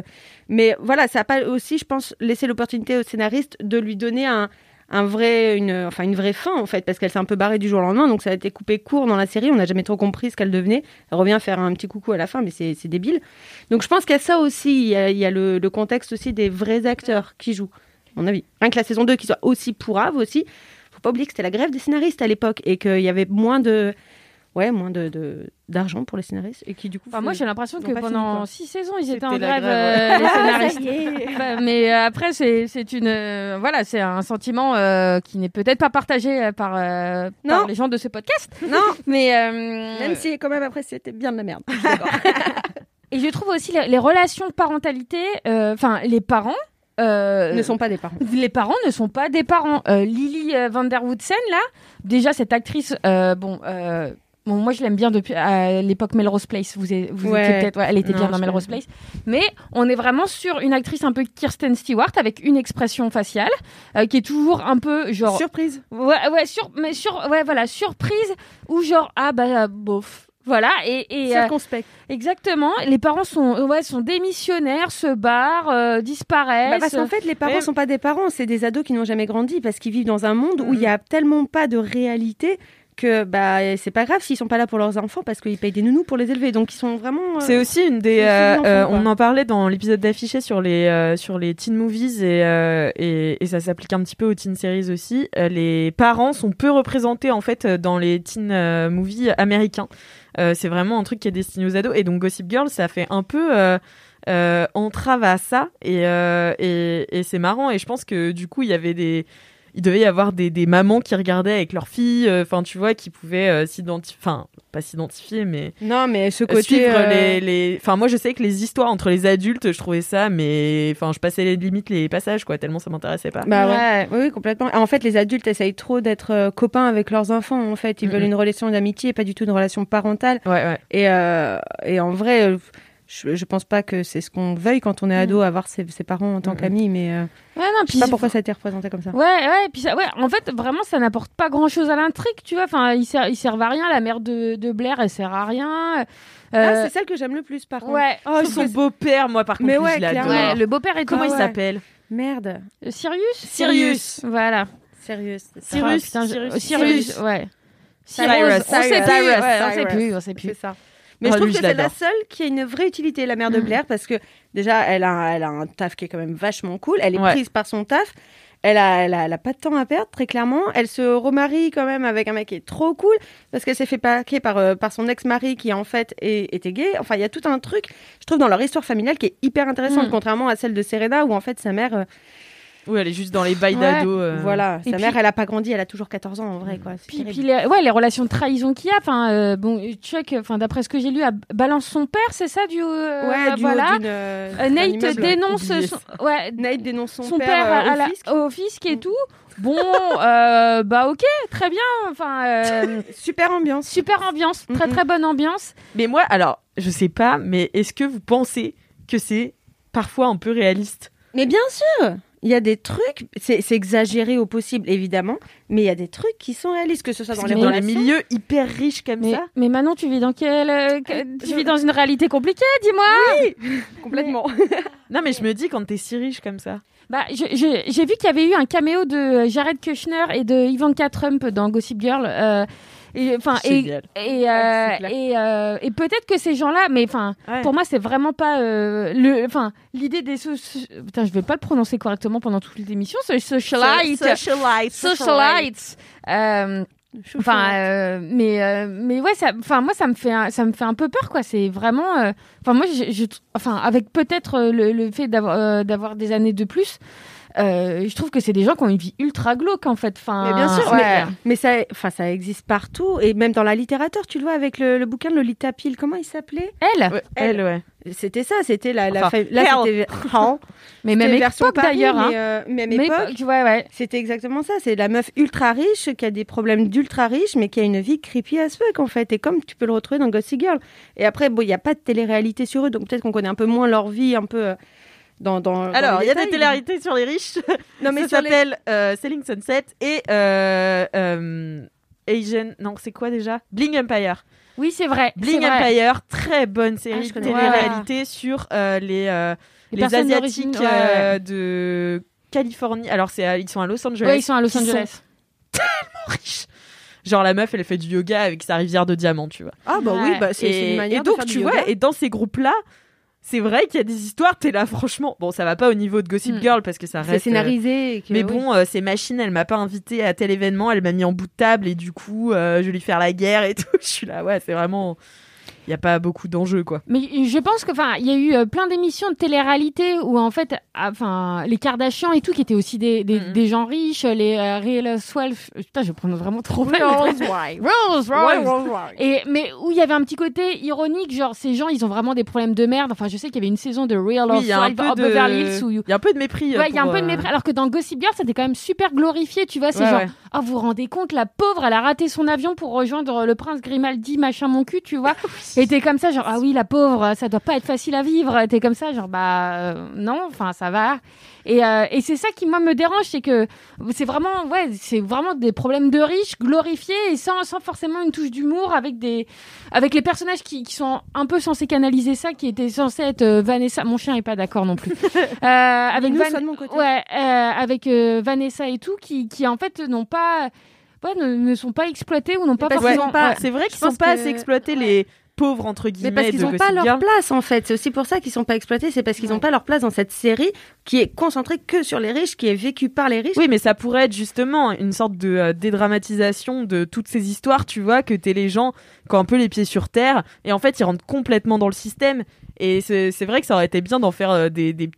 Mais voilà, ça a pas aussi, je pense, laissé l'opportunité au scénariste de lui donner un, un vrai, une, enfin, une vraie fin, en fait, parce qu'elle s'est un peu barrée du jour au lendemain, donc ça a été coupé court dans la série. On n'a jamais trop compris ce qu'elle devenait. Elle revient faire un petit coucou à la fin, mais c'est débile. Donc je pense a ça aussi. Il y a, le contexte aussi des vrais acteurs qui jouent, à mon avis. Rien que la saison 2 qui soit aussi pourrave aussi. Faut pas oublier que c'était la grève des scénaristes à l'époque et qu'il y avait moins de ouais, moins de de- d'argent pour les scénaristes et qui du coup. Enfin, moi, j'ai l'impression que fini, pendant six saisons, ils étaient en grève, grève, euh, les Ah, scénaristes. mais euh, après, c'est c'est une euh, voilà, c'est un sentiment euh, qui n'est peut-être pas partagé euh, par, euh, par Non. les gens de ce podcast. Non, Mais euh, même si quand même après c'était bien de la merde. Et je trouve aussi les, les relations de parentalité, euh, enfin les parents. euh, ne sont pas des parents. les parents ne sont pas des parents. Euh, Lily euh, van der Woodsen, là, déjà cette actrice, euh, bon, euh, bon, moi je l'aime bien depuis à l'époque Melrose Place. Vous, vous Ouais. étiez peut-être, ouais, elle était Non, bien dans Melrose. Place. Mais on est vraiment sur une actrice un peu Kirsten Stewart avec une expression faciale euh, qui est toujours un peu genre Surprise. Ouais, ouais, sur, mais sur, ouais, voilà, surprise ou genre ah bah bof. Voilà et, et euh, Circonspect. exactement. Les parents sont ouais sont démissionnaires, se barrent, euh, Bah, disparaissent. parce qu'en fait, les parents Ouais. sont pas des parents, c'est des ados qui n'ont jamais grandi parce qu'ils vivent dans un monde où il y a tellement pas de réalité que bah c'est pas grave s'ils sont pas là pour leurs enfants parce qu'ils payent des nounous pour les élever. Donc ils sont vraiment. euh, C'est aussi une des. euh, euh, on en parlait dans l'épisode d'affiché sur les sur les teen movies et et, et ça s'applique un petit peu aux teen series aussi. Les parents sont peu représentés en fait dans les teen movies américains. C'est vraiment un truc qui est destiné aux ados et donc Gossip Girl ça fait un peu. Entrave à ça et, et, et c'est marrant et je pense que du coup il y avait des il devait y avoir des, des mamans qui regardaient avec leurs filles enfin tu vois qui pouvaient euh, s'identifier enfin pas s'identifier mais Non, mais ce euh, côté. suivre euh, les, les enfin moi je sais que les histoires entre les adultes je trouvais ça mais enfin je passais les limites les passages quoi tellement ça m'intéressait pas Bah ouais. Ouais. Oui, complètement. En fait, les adultes essayent trop d'être euh, copains avec leurs enfants. En fait, ils veulent une relation d'amitié, pas du tout une relation parentale. ouais ouais Et, euh, et en vrai, euh, je, pense pas que c'est ce qu'on veuille quand on est ado, avoir ses, ses parents en tant Mhm. qu'amis. Mais euh, Ouais, non, je sais pas pourquoi ça a été représenté comme ça. Ouais, ouais, puis ça, ouais, en fait, vraiment, ça n'apporte pas grand chose à l'intrigue, tu vois. Enfin, ils servent, ils servent à rien. La mère de, de Blair, elle sert à rien. Ah, Euh, c'est celle que j'aime le plus, par contre. ouais. oh son beau-père moi par contre Mais ouais, je. Ouais, le beau-père est comment Ah il ouais. s'appelle? Merde. Euh, Sirius Sirius. Voilà. Sérieux. Cyrus, Ah, Sirius, Cyrus. ouais. Cyrus, Cyrus, on sait Cyrus, plus, on sait Cyrus. plus, on sait plus. C'est ça. Mais Oh, je trouve lui, que c'est la seule qui a une vraie utilité, la mère de Mm. Blair, parce que déjà, elle a, elle a un taf qui est quand même vachement cool. Elle est Ouais. prise par son taf. Elle a, elle, a, elle a pas de temps à perdre, très clairement. Elle se remarie quand même avec un mec qui est trop cool, parce qu'elle s'est fait paquer par, euh, par son ex-mari qui, en fait, est- était gay. Enfin, il y a tout un truc, je trouve, dans leur histoire familiale qui est hyper intéressante, Mm. contrairement à celle de Serena, où, en fait, sa mère, euh, oui elle est juste dans les bails Ouais. d'ado euh. voilà, Et sa puis- mère, elle a pas grandi, elle a toujours 14 ans, en vrai, quoi. C'est Puis, puis les, ouais, les relations de trahison qu'il y a. Enfin, euh, bon, Chuck, enfin, d'après ce que j'ai lu, a- balance son père, c'est ça, du. euh, ouais, du voilà. euh, Euh, Nate dénonce son, ouais, Nate dénonce son, son, père, père, euh, à au la- fisc. au fisc et tout. Bon, euh, bah ok, très bien. Enfin, euh, Super ambiance. super ambiance, très très bonne ambiance. mais moi alors je sais pas mais est-ce que vous pensez que c'est parfois un peu réaliste? Mais bien sûr, il y a des trucs, c'est exagéré au possible évidemment, mais il y a des trucs qui sont réalistes, que ce soit dans les dans milieux hyper riches comme Mais, ça mais Manon, tu vis dans quel, euh, tu vis dans une réalité compliquée, dis-moi. complètement. non mais je me dis quand t'es si riche comme ça Bah, j'ai vu qu'il y avait eu un caméo de Jared Kushner et de Ivanka Trump dans Gossip Girl. euh, et enfin et et, euh, Ah, et, euh, et peut-être que ces gens-là, mais enfin Ouais. pour moi c'est vraiment pas euh, le enfin l'idée des so- putain je vais pas le prononcer correctement pendant toute l'émission ce socialite socialite socialite euh, Enfin, euh, mais euh, mais ouais, ça, enfin moi ça me fait un, ça me fait un peu peur quoi. C'est vraiment, euh, enfin moi, je, je- enfin avec peut-être euh, le, le fait d'avoir euh, d'avoir des années de plus, euh, je trouve que c'est des gens qui ont une vie ultra glauque en fait. Enfin, Mais bien sûr, ouais. mais, mais ça, enfin, ça existe partout et même dans la littérature, tu le vois avec le, le bouquin de Lolita Peel, comment il s'appelait? Elle, Ouais, elle ouais C'était ça, c'était la, la Enfin, fa- là mais même C'était version époque d'ailleurs. hein. mais, euh, même Mais époque. époque, ouais ouais. C'était exactement ça. C'est la meuf ultra riche qui a des problèmes d'ultra riche, mais qui a une vie creepy as fuck en fait. Et comme tu peux le retrouver dans Gossip Girl. Et après, bon, il n'y a pas de télé-réalité sur eux, donc peut-être qu'on connaît un peu moins leur vie, un peu euh, dans. dans dans alors il y a des télé-réalités sur les riches Non, mais ça les- s'appelle euh, Selling Sunset et euh, euh, Asian non c'est quoi déjà? Bling Empire Oui c'est vrai. Bling vrai. Empire très bonne série Ah, de télé-réalité sur euh, les euh, Les asiatiques ouais, euh, de Californie alors c'est à- ils sont à Los Angeles Ouais, ils sont à Los Angeles. riches. Genre la meuf, elle fait du yoga avec sa rivière de diamants, tu vois. Ah bah oui, bah, c'est une manière et de donc faire du tu yoga. vois, et dans ces groupes-là, c'est vrai qu'il y a des histoires, t'es là, franchement. Bon, ça va pas au niveau de Gossip Mm. Girl parce que ça C'est reste. euh, scénarisé. que- Mais oui. bon, euh, c'est machine, elle m'a pas invité à tel événement, elle m'a mis en bout de table et du coup, euh, je vais lui faire la guerre et tout. Je suis là, ouais, c'est vraiment. Il y a pas beaucoup d'enjeux, quoi. Mais je pense que, enfin, il y a eu euh, plein d'émissions de télé-réalité où, en fait, ah, enfin, les Kardashians et tout, qui étaient aussi des, des, Mhm. des gens riches, les euh, Real Housewives, putain, je prononce vraiment trop mal. Real Housewives. Et, mais où il y avait un petit côté ironique, genre, ces gens, ils ont vraiment des problèmes de merde. Enfin, je sais qu'il y avait une saison de Real Oui, Housewives of. Beverly Hills où Il y a un peu de mépris. Ouais, il y a un peu de euh, mépris. Alors que dans Gossip Girl, c'était quand même super glorifié, tu vois. C'est Ouais, genre, ouais. oh, vous vous rendez compte, la pauvre, elle a raté son avion pour rejoindre le prince Grimaldi, machin, mon cul, tu vois. Et t'es comme ça, genre, ah oui, la pauvre, ça doit pas être facile à vivre. T'es comme ça, genre, bah, euh, non, enfin, ça va. Et, euh, et c'est ça qui, moi, me dérange, c'est que c'est vraiment, ouais, c'est vraiment des problèmes de riches glorifiés et sans, sans forcément une touche d'humour avec des, avec les personnages qui, qui sont un peu censés canaliser ça, qui étaient censés être euh, Vanessa. Mon chien est pas d'accord non plus. Avec Nous, Van- soit de mon côté. Ouais, avec Vanessa et tout, qui, qui en fait n'ont pas, ouais, ne, ne sont pas exploités ou n'ont pas forcément. ouais. C'est vrai qu'ils sont pas que- assez exploités, les pauvres, entre Mais guillemets, parce qu'ils n'ont pas leur Girl. place en fait. C'est aussi pour ça qu'ils sont pas exploités. C'est parce qu'ils n'ont Ouais. pas leur place dans cette série qui est concentrée que sur les riches, qui est vécue par les riches. Oui, mais ça pourrait être justement une sorte de euh, dédramatisation de toutes ces histoires, tu vois, que t'es les gens qui ont un peu les pieds sur terre, et en fait, ils rentrent complètement dans le système. Et c'est c'est vrai que ça aurait été bien d'en faire euh, des, des,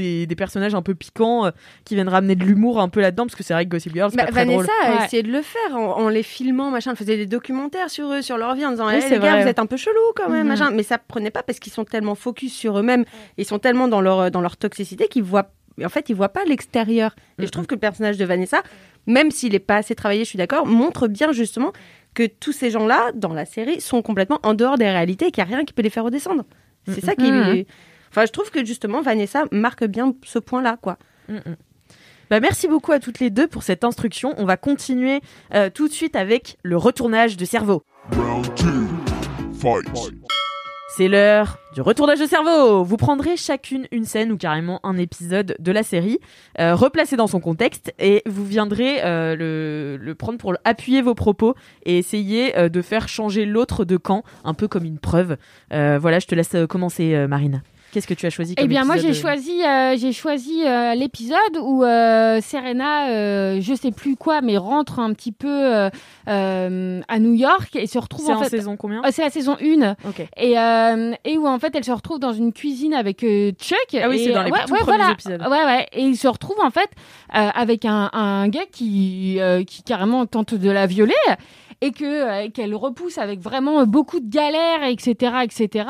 des, des personnages un peu piquants euh, qui viennent ramener de l'humour un peu là-dedans, parce que c'est vrai que Gossip Girl, c'est Bah, pas très drôle. Vanessa a Ouais. essayé de le faire en, en les filmant, machin. Elle faisait des documentaires sur eux, sur leur vie, en disant Oui, Eh, c'est les gars, vous êtes un peu chelou quand même, Mhm. machin. Mais ça prenait pas parce qu'ils sont tellement focus sur eux-mêmes, ils sont tellement dans leur, dans leur toxicité qu'ils voient. En fait, ils voient pas l'extérieur. Et je trouve que le personnage de Vanessa, même s'il est pas assez travaillé, je suis d'accord, montre bien justement que tous ces gens-là, dans la série, sont complètement en dehors des réalités et qu'il n'y a rien qui peut les faire redescendre. C'est ça qui Mhm. est... Enfin, je trouve que justement, Vanessa marque bien ce point-là, quoi. Mm, mm. Bah, merci beaucoup à toutes les deux pour cette instruction. On va continuer euh, tout de suite avec le retournage de cerveau. Round two. Fight. C'est l'heure du retournage de cerveau. Vous prendrez chacune une scène ou carrément un épisode de la série, euh, replacé dans son contexte, et vous viendrez euh, le, le prendre pour appuyer vos propos et essayer euh, de faire changer l'autre de camp, un peu comme une preuve. Euh, voilà, je te laisse commencer, euh, Marine. Qu'est-ce que tu as choisi Eh comme bien, moi, j'ai euh, choisi, euh, j'ai choisi euh, l'épisode où euh, Serena, euh, je sais plus quoi, mais rentre un petit peu euh, euh, à New York et se retrouve C'est en en fait. saison combien Euh, c'est la saison 1 Ok. et, euh, et où en fait elle se retrouve dans une cuisine avec euh, Chuck. Ah oui, et, c'est dans les ouais, tout ouais, premiers voilà. épisodes. Ouais, ouais. Et il se retrouve en fait euh, avec un, un gars qui, euh, qui carrément tente de la violer et que euh, qu'elle repousse avec vraiment beaucoup de galères, etc., etc.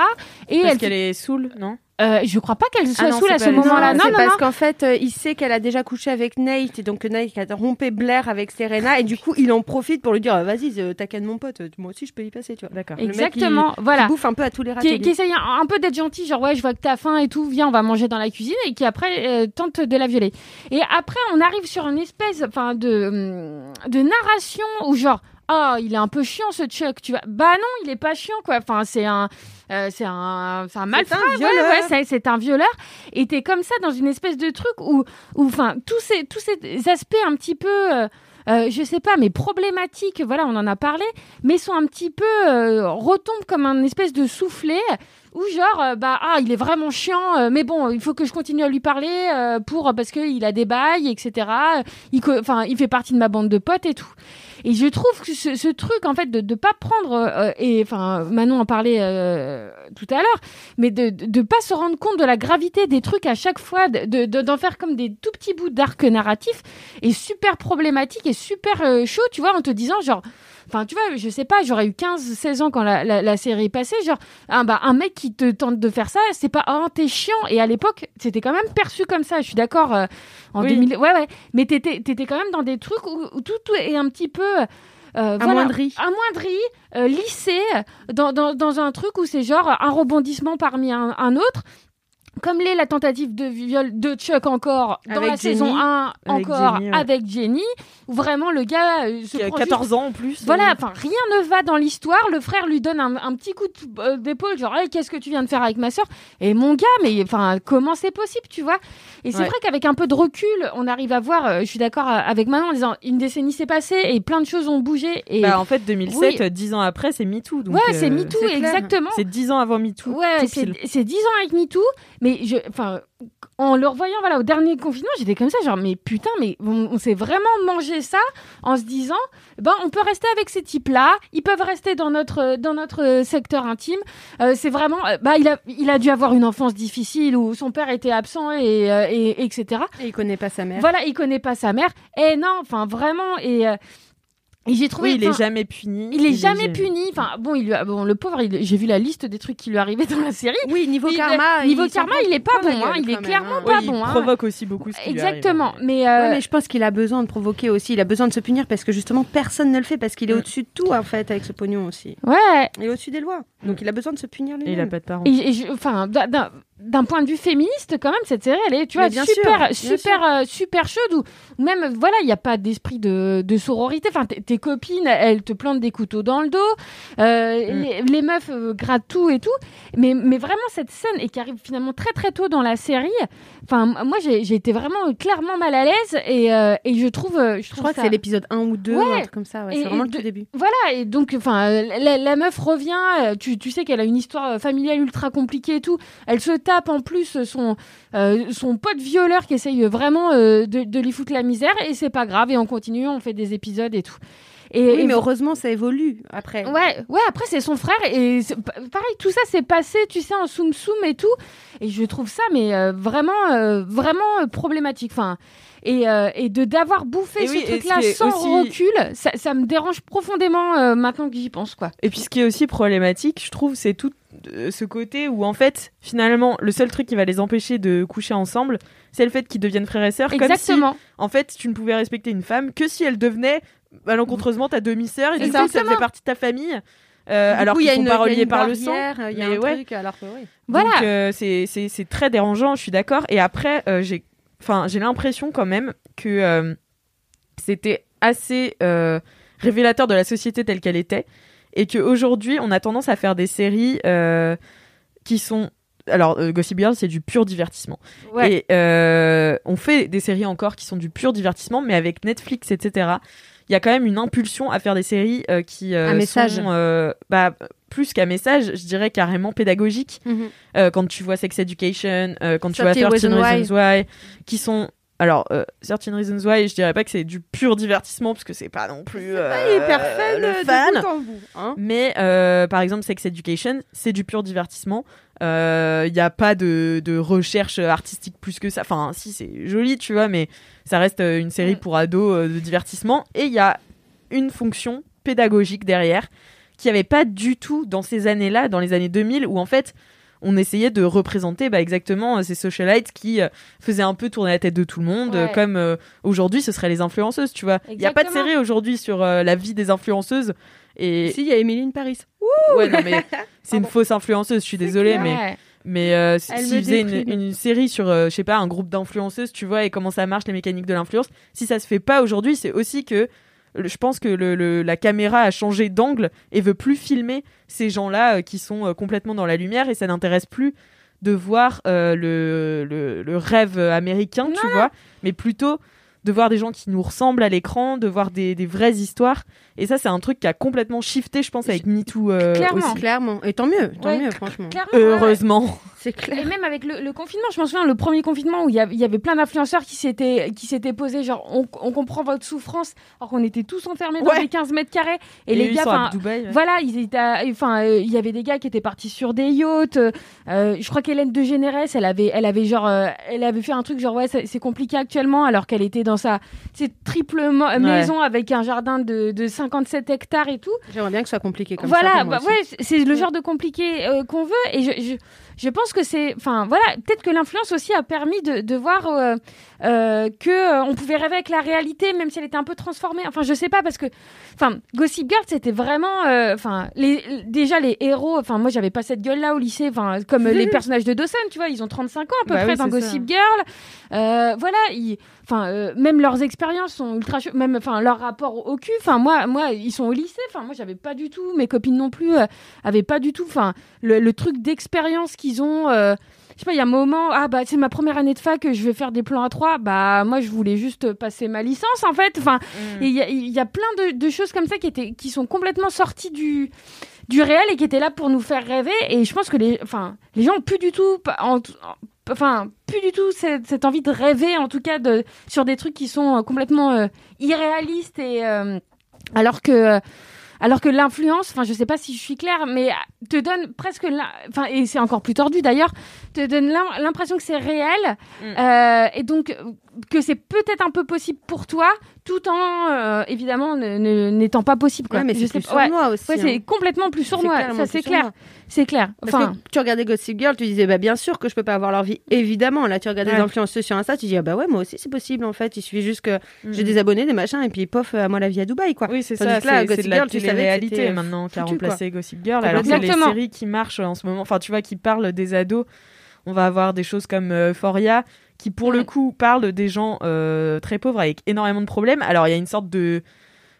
Et Parce elle, qu'elle est saoule, non? Euh, je crois pas qu'elle soit Ah non, saoule à ce moment-là. Non, c'est non, parce non. qu'en fait, euh, il sait qu'elle a déjà couché avec Nate, et donc Nate a rompé Blair avec Serena, et du coup, il en profite pour lui dire Vas-y, euh, t'as qu'à mon pote, moi aussi je peux y passer, tu vois. D'accord. Le mec, Exactement, il- voilà. Il bouffe un peu à tous les qui, râteliers. qui essaye un, un peu d'être gentil, genre ouais, je vois que t'as faim et tout, viens, on va manger dans la cuisine, et qui après euh, tente de la violer. Et après, on arrive sur une espèce, enfin, de hum, de narration où genre, oh, il est un peu chiant ce Chuck, tu vois. Bah non, il est pas chiant quoi. Enfin, c'est un euh, c'est un, c'est un malfrat, un ouais, c'est- un violeur. Et t'es comme ça dans une espèce de truc où, où, enfin, tous ces, tous ces aspects un petit peu, euh, euh, je sais pas, mais problématiques, voilà, on en a parlé, mais sont un petit peu, euh, retombent comme un espèce de soufflet. Ou genre, euh, bah, ah, il est vraiment chiant, euh, mais bon, il faut que je continue à lui parler euh, pour parce qu'il a des bails, etc. Il, enfin, il fait partie de ma bande de potes et tout. Et je trouve que ce, truc, en fait, de ne pas prendre, euh, et enfin, Manon en parlait euh, tout à l'heure, mais de ne pas se rendre compte de la gravité des trucs à chaque fois, d'en de, faire comme des tout petits bouts d'arc narratif, est super problématique et super euh, chaud, tu vois, en te disant, genre, Enfin, tu vois, je sais pas, j'aurais eu 15, 16 ans quand la, la, la série est passée. Genre, un, bah, un mec qui te tente de faire ça, c'est pas, oh, t'es chiant. Et à l'époque, c'était quand même perçu comme ça. Je suis d'accord. euh, en Oui. 2000, ouais, ouais. Mais t'étais, t'étais quand même dans des trucs où, où tout, tout est un petit peu. Euh, voilà, Amoindri. amoindri, euh, lissé, dans, dans, dans un truc où c'est genre un rebondissement parmi un, un autre. Comme l'est la tentative de viol de Chuck encore dans Avec la saison Jenny. 1, Avec encore Jenny, ouais. avec Jenny, où vraiment le gars euh, se Qui a prend 14 juste- ans en plus. Voilà, euh, enfin rien ne va dans l'histoire. Le frère lui donne un, un petit coup euh, d'épaule, genre Hey, qu'est-ce que tu viens de faire avec ma sœur? Et mon gars, mais enfin comment c'est possible, tu vois? Et c'est Ouais. vrai qu'avec un peu de recul, on arrive à voir. euh, je suis d'accord euh, avec Manon en disant une décennie s'est passée et plein de choses ont bougé. Et Bah, en fait, 2007, Oui. euh, 10 ans après, c'est MeToo. donc, ouais, euh, c'est MeToo, c'est clair. exactement. C'est 10 ans avant MeToo. Ouais, c'est pile. c'est 10 ans avec MeToo, mais je, enfin, en le revoyant voilà, au dernier confinement, j'étais comme ça, genre, mais putain, mais on, on s'est vraiment mangé ça en se disant, ben, on peut rester avec ces types-là, ils peuvent rester dans notre, dans notre euh, secteur intime. Euh, c'est vraiment, euh, bah, il a, il a dû avoir une enfance difficile où son père était absent et, euh, et, etc. Et il connaît pas sa mère. Voilà, il connaît pas sa mère. Et non, enfin, vraiment, et. euh, et j'ai trouvé. Oui, il est jamais puni. il est jamais puni. Enfin, bon, il lui a- bon, le pauvre, il- j'ai vu la liste des trucs qui lui arrivaient dans la série. Oui, niveau Il- karma. niveau il karma, il est pas bon, hein, il est clairement hein. pas Oui, bon, il hein. provoque aussi beaucoup ce qui lui arrive. Exactement. Mais, euh, Ouais, mais je pense qu'il a besoin de provoquer aussi. Il a besoin de se punir parce que justement personne ne le fait parce qu'il est Mm. au-dessus de tout en fait avec ce pognon aussi. ouais. Il est au-dessus des lois. Donc il a besoin de se punir Et il a lui-même. pas de parents. Et, et je- enfin, d'un- point de vue féministe, quand même, cette série, elle est, tu vois, bien super, sûr, bien super, euh, super chaude. Ou même, voilà, il n'y a pas d'esprit de, de sororité. Enfin, tes copines, elles te plantent des couteaux dans le dos. Euh, Mm. les, les meufs euh, grattent tout et tout. Mais, mais vraiment, cette scène et qui arrive finalement très très tôt dans la série. Enfin, moi, j'ai été vraiment clairement mal à l'aise et, et je trouve, je Je trouve crois que c'est l'épisode 1 ou 2 Ouais. ou un truc comme ça. ouais. C'est vraiment le tout début. Voilà, et donc, enfin, la, la meuf revient, tu, tu sais qu'elle a une histoire familiale ultra compliquée et tout. Elle se tape en plus son, euh, son pote violeur qui essaye vraiment euh, de, de lui foutre la misère, et c'est pas grave, et on continue, on fait des épisodes et tout. Et, Oui, et mais heureusement ça évolue après. Ouais, ouais, après c'est son frère et pareil, tout ça s'est passé, tu sais, en soum soum et tout. Et je trouve ça, mais euh, vraiment, euh, vraiment euh, problématique. Enfin, et, euh, et de d'avoir bouffé Et ce oui, truc-là ce sans aussi- recul, ça, ça me dérange profondément maintenant que j'y pense, quoi. Et puis ce qui est aussi problématique, je trouve, c'est tout ce côté où en fait, finalement, le seul truc qui va les empêcher de coucher ensemble, c'est le fait qu'ils deviennent frères et sœurs. Comme si, Exactement. en fait, tu ne pouvais respecter une femme que si elle devenait malencontreusement ta demi-sœur et du coup, ça faisait partie de ta famille. euh, alors qu'ils sont une- pas reliés par le sang. Il y a un ouais. truc alors que oui. Voilà. Donc euh, c'est c'est- c'est très dérangeant, je suis d'accord. Et après, euh, j'ai enfin j'ai l'impression quand même que euh, c'était assez révélateur de la société telle qu'elle était et qu'aujourd'hui on a tendance à faire des séries qui sont alors euh, Gossip Girl c'est du pur divertissement Ouais. et euh, on fait des séries encore qui sont du pur divertissement mais avec Netflix etc il y a quand même une impulsion à faire des séries euh, qui euh, Un message. sont, euh, bah, plus qu'un message je dirais carrément pédagogique euh, quand tu vois Sex Education, quand tu vois 30 13 Reasons Why, qui sont alors euh, 13 Reasons Why, je dirais pas que c'est du pur divertissement parce que c'est pas non plus Pas euh, hyper fun le de fan. bout en bout, hein. Mais euh, par exemple Sex Education, c'est du pur divertissement. Il n'y a pas de, de recherche artistique plus que ça. Enfin, si c'est joli, tu vois, mais ça reste euh, une série pour ados euh, de divertissement. Et il y a une fonction pédagogique derrière qui n'y avait pas du tout dans ces années-là, dans les années 2000, où en fait on essayait de représenter bah, exactement euh, ces socialites qui euh, faisaient un peu tourner la tête de tout le monde, Ouais. euh, comme euh, aujourd'hui ce seraient les influenceuses, tu vois. Il n'y a pas de série aujourd'hui sur euh, la vie des influenceuses. Et Si, il y a Émilie Paris. ouais, non, mais c'est une fausse influenceuse, je suis désolée, mais mais euh, s'ils faisaient une, série sur, euh, je sais pas, un groupe d'influenceuses, tu vois, et comment ça marche, les mécaniques de l'influence, si ça se fait pas aujourd'hui, c'est aussi que je pense que le, le- la caméra a changé d'angle et veut plus filmer ces gens-là euh, qui sont euh, complètement dans la lumière et ça n'intéresse plus de voir euh, le, le, le rêve américain, tu vois, mais plutôt de voir des gens qui nous ressemblent à l'écran, de voir des, des vraies histoires. Et ça, c'est un truc qui a complètement shifté, je pense, avec MeToo euh, Clairement. aussi. Clairement. Et tant mieux, tant Ouais, mieux, franchement. Heureusement. C'est Et clair. même avec le, le confinement, je m'en souviens, le premier confinement où il y avait, il y avait plein d'influenceurs qui s'étaient qui s'étaient posés, genre on, on comprend votre souffrance, alors qu'on était tous enfermés dans Ouais. des 15 mètres carrés. Et, Et les gars, enfin, ouais. voilà, ils étaient, à- enfin, euh, il y avait des gars qui étaient partis sur des yachts. euh, euh, je crois qu'Hélène de Généresse, elle avait, elle avait genre, euh, elle avait fait un truc genre ouais, c'est c'est compliqué actuellement, alors qu'elle était dans sa c'est triple mo- maison avec un jardin de, de 57 hectares et tout. J'aimerais bien que ce soit compliqué comme ça. Voilà, pour moi bah ouais, c'est- le genre de compliqué euh, qu'on veut et je, je, je pense que c'est, enfin voilà, peut-être que l'influence aussi a permis de, de voir euh, euh, que euh, on pouvait rêver avec la réalité, même si elle était un peu transformée. Enfin, je sais pas parce que, enfin, Gossip Girl, c'était vraiment, euh, enfin, les, déjà les héros. Enfin, moi, j'avais pas cette gueule-là au lycée. Enfin, comme les personnages de Dawson, tu vois, ils ont 35 ans à peu Bah près oui, dans Gossip Girl. Voilà, ils, enfin, euh, même leurs expériences sont ultra, même, enfin, leur rapport au cul. Enfin, moi, moi, ils sont au lycée. Enfin, moi, j'avais pas du tout. Mes copines non plus euh, avaient pas du tout. Enfin, le, le truc d'expérience qu'ils ont. euh, je sais pas, il y a un moment, ah bah c'est ma première année de fac, je vais faire des plans à trois. Bah moi je voulais juste passer ma licence en fait. Enfin, Mm. il y, a- il y a plein de, de choses comme ça qui étaient, qui sont complètement sorties du du réel et qui étaient là pour nous faire rêver. Et je pense que les, enfin, les gens ont plus du tout, en- enfin, plus du tout cette, cette envie de rêver, en tout cas de sur des trucs qui sont euh, complètement euh, irréalistes et euh, alors que alors que l'influence, enfin je sais pas si je suis claire, mais te donne presque, enfin et c'est encore plus tordu d'ailleurs, te donne l'im- l'impression que c'est réel euh, et donc euh, que c'est peut-être un peu possible pour toi, tout en euh, évidemment n'étant pas possible. Quoi. Ouais, mais Je c'est sais plus pas- sournois aussi, Ouais, c'est hein. complètement plus C'est sournois. Ça c'est clair, c'est clair. Parce Enfin, que tu regardais Gossip Girl, tu disais bah bien sûr que je peux pas avoir leur vie, évidemment. Là, tu regardes des Ouais. influenceurs sur Insta, tu dis ah bah ouais moi aussi c'est possible en fait. Il suffit juste que j'ai Mhm. des abonnés, des machins et puis pof à moi la vie à Dubaï quoi. Oui, c'est ça, c'est c'est de la Girl, tu savais c'était maintenant qui a quoi. remplacé Gossip Girl. Alors que les séries qui marchent en ce moment, enfin tu vois, qui parlent des ados, on va avoir des choses comme euh, Euphoria, qui pour le coup parlent des gens euh, très pauvres avec énormément de problèmes. Alors il y a une sorte de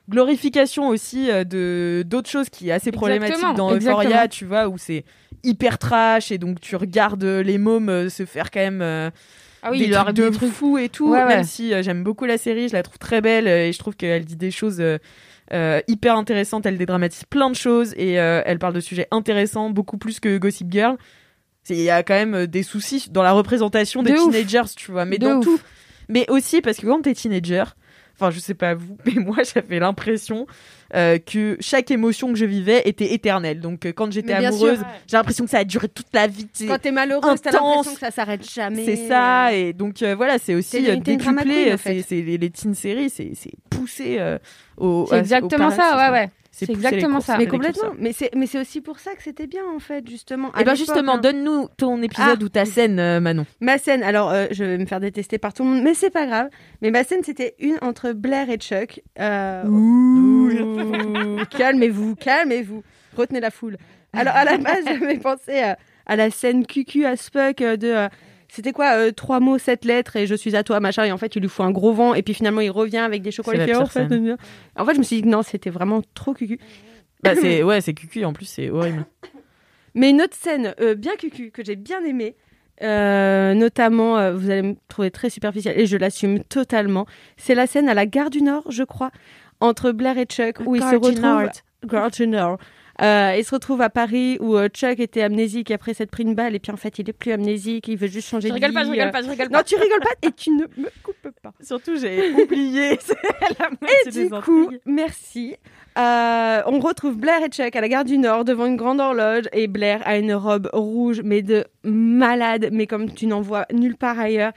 glorification aussi euh, de d'autres choses qui est assez problématique Exactement, dans Euphoria, exactement. tu vois, où c'est hyper trash et donc tu regardes euh, les mômes se faire quand même ah oui, des trucs de des trucs. fou et tout. Ouais, ouais. Même si j'aime beaucoup la série, je la trouve très belle et je trouve qu'elle dit des choses euh, hyper intéressantes. Elle dédramatise plein de choses et euh, elle parle de sujets intéressants, beaucoup plus que Gossip Girl. Il y a quand même euh, des soucis dans la représentation des De ouf. teenagers, tu vois, mais De dans ouf. tout. Mais aussi parce que quand t'es teenager, enfin je sais pas vous, mais moi j'avais l'impression euh, que chaque émotion que je vivais était éternelle. Donc euh, quand j'étais amoureuse, sûr. j'ai l'impression que ça a duré toute la vie. Quand t'es malheureuse, t'as l'impression que ça s'arrête jamais. C'est ça, et donc euh, voilà, c'est aussi décuplé. en c'est fait. c'est les, les teen séries, c'est poussé au. C'est exactement au ça, ouais, ouais. C'est exactement ça. Mais complètement. Mais c'est mais c'est aussi pour ça que c'était bien en fait justement. Et ben l'époque, justement, hein. donne-nous ton épisode Ah. ou ta scène, euh, Manon. Ma scène, alors euh, je vais me faire détester par tout le monde, mais c'est pas grave. Mais ma scène, c'était une entre Blair et Chuck. Euh, ouh, calmez-vous, calmez-vous. Retenez la foule. Alors à la base, j'avais pensé à, à la scène cucu à Spock euh, de. C'était quoi euh, Trois mots, sept lettres et je suis à toi, machin. Et en fait, il lui faut un gros vent et puis finalement, il revient avec des chocolats. Fait, en, fait, en fait, je me suis dit non, c'était vraiment trop cucu. Bah, c'est ouais, c'est cucu en plus, c'est horrible. Mais une autre scène euh, bien cucu que j'ai bien aimée, euh, notamment, euh, vous allez me trouver très superficielle et je l'assume totalement, c'est la scène à la gare du Nord, je crois, entre Blair et Chuck, où ils se Gare du retrouvent. Nord. Gare du Nord. Euh, ils se retrouvent à Paris où euh, Chuck était amnésique après s'être pris une balle et puis en fait il est plus amnésique, il veut juste changer Je de rigole vie. pas, je rigole euh. pas, je rigole Non, pas. tu rigoles pas et tu ne me coupes pas. Surtout, j'ai oublié la Et des du coup, merci. Euh, on retrouve Blair et Chuck à la gare du Nord devant une grande horloge et Blair a une robe rouge mais de malade, mais comme tu n'en vois nulle part ailleurs.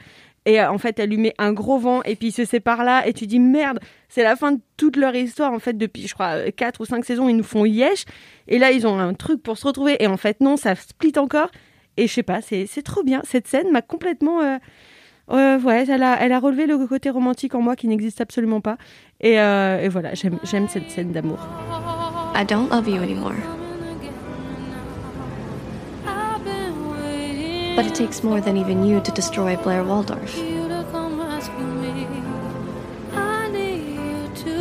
Et euh, en fait, elle lui met un gros vent et puis ils se séparent là et tu dis merde, c'est la fin de toute leur histoire en fait depuis je crois 4 ou 5 saisons, ils nous font yesh et là ils ont un truc pour se retrouver et en fait non, ça split encore et je sais pas, c'est trop bien. Cette scène m'a complètement euh, euh, ouais, elle a, elle a relevé le côté romantique en moi qui n'existe absolument pas. Et, euh, et voilà, j'aime cette scène d'amour. I don't love you anymore. But it takes more than even you to destroy Blair Waldorf.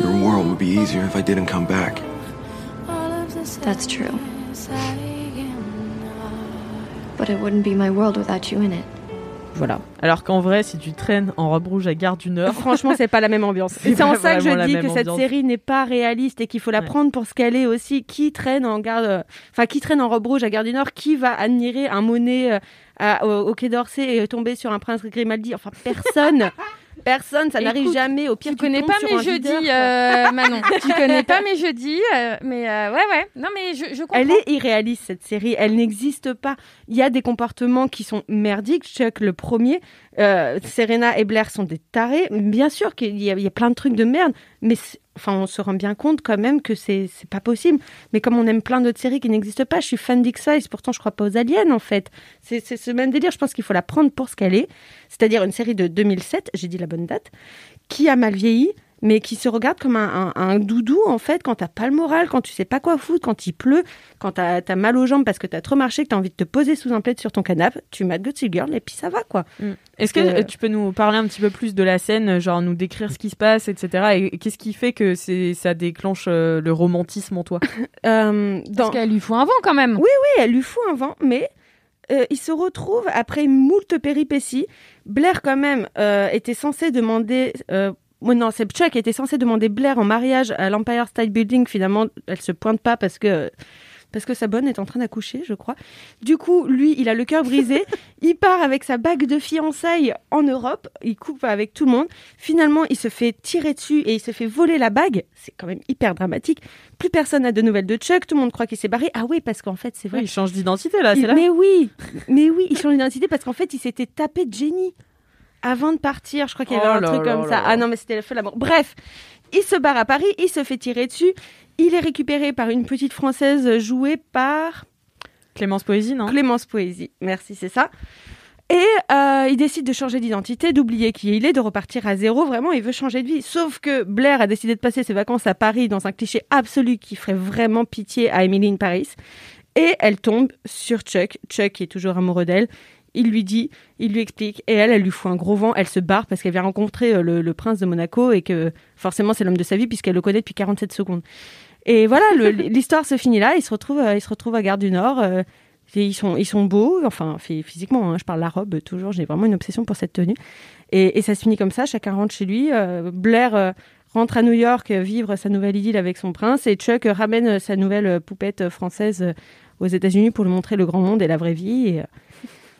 Your world would be easier if I didn't come back. That's true. But it wouldn't be my world without you in it. Voilà. Alors qu'en vrai, si tu traînes en robe rouge à Gare du Nord, Franchement, c'est pas la même ambiance. C'est en ça que je dis que cette ambiance. série n'est pas réaliste et qu'il faut la Ouais. prendre pour ce qu'elle est aussi. Qui traîne en garde, enfin qui traîne en robe rouge à Gare du Nord Qui va admirer un Monet euh, à- au, au Quai d'Orsay et tomber sur un prince Grimaldi? Enfin personne, personne. Ça n'arrive jamais. Au pire, Tu connais tombes pas mes jeudis, euh, Manon. tu connais pas mes jeudis, euh, mais euh, ouais, ouais. Non, mais je, je comprends. Elle est irréaliste cette série, elle n'existe pas. Il y a des comportements qui sont merdiques. Chuck le premier, Serena et Blair sont des tarés. Bien sûr qu'il y, y a plein de trucs de merde, mais enfin, on se rend bien compte quand même que c'est pas possible. Mais comme on aime plein d'autres séries qui n'existent pas, je suis fan d'X-Files, pourtant je crois pas aux aliens en fait. C'est ce même délire, je pense qu'il faut la prendre pour ce qu'elle est, c'est-à-dire une série de 2007, j'ai dit la bonne date, qui a mal vieilli, mais qui se regarde comme un, un- un doudou en fait quand t'as pas le moral, quand tu sais pas quoi foutre, quand il pleut, quand t'as as mal aux jambes parce que t'as trop marché, que t'as envie de te poser sous un plaid sur ton canapé, tu mates Gossip Girl et puis ça va quoi. Est-ce que euh, tu peux nous parler un petit peu plus de la scène, genre nous décrire ce qui se passe, etc. Et qu'est-ce qui fait que c'est ça déclenche euh, le romantisme en toi Euh, dans- Parce qu'elle lui faut un vent quand même. Oui, oui, elle lui fout un vent, mais euh, il se retrouve après moult péripéties. Blair, quand même, euh, était censé demander. Euh, non, c'est Chuck était censé demander Blair en mariage à l'Empire State Building. Finalement, elle se pointe pas parce que. Parce que sa bonne est en train d'accoucher, je crois. Du coup, lui, il a le cœur brisé. il part avec sa bague de fiançailles en Europe. Il coupe avec tout le monde. Finalement, il se fait tirer dessus et il se fait voler la bague. C'est quand même hyper dramatique. Plus personne n'a de nouvelles de Chuck. Tout le monde croit qu'il s'est barré. Ah oui, parce qu'en fait, c'est vrai. Oui, il change d'identité là, c'est là. Mais oui, mais oui, il change d'identité parce qu'en fait, il s'était tapé de Jenny avant de partir. Je crois qu'il y avait Oh un truc comme ça. Ah non, mais c'était le feu l'amour. Bref, il se barre à Paris, il se fait tirer dessus. Il est récupéré par une petite française jouée par Clémence Poésie, non? Clémence Poésie. Merci, c'est ça. Et euh, il décide de changer d'identité, d'oublier qui il est, de repartir à zéro. Vraiment, il veut changer de vie. Sauf que Blair a décidé de passer ses vacances à Paris dans un cliché absolu qui ferait vraiment pitié à Emily in Paris. Et elle tombe sur Chuck. Chuck qui est toujours amoureux d'elle. Il lui dit, il lui explique, et elle, elle lui fout un gros vent. Elle se barre parce qu'elle vient rencontrer euh, le, le prince de Monaco et que forcément c'est l'homme de sa vie puisqu'elle le connaît depuis 47 secondes. Et voilà, l'histoire se finit là. Ils se retrouvent, euh, ils se retrouvent à Gare du Nord. euh, et ils sont, ils sont beaux, enfin phy- physiquement. hein, je parle la robe toujours. J'ai vraiment une obsession pour cette tenue. Et, et ça se finit comme ça. Chacun rentre chez lui. euh, Blair euh, rentre à New York vivre sa nouvelle idylle avec son prince, et Chuck ramène sa nouvelle poupette française aux États-Unis pour lui montrer le grand monde et la vraie vie. Et,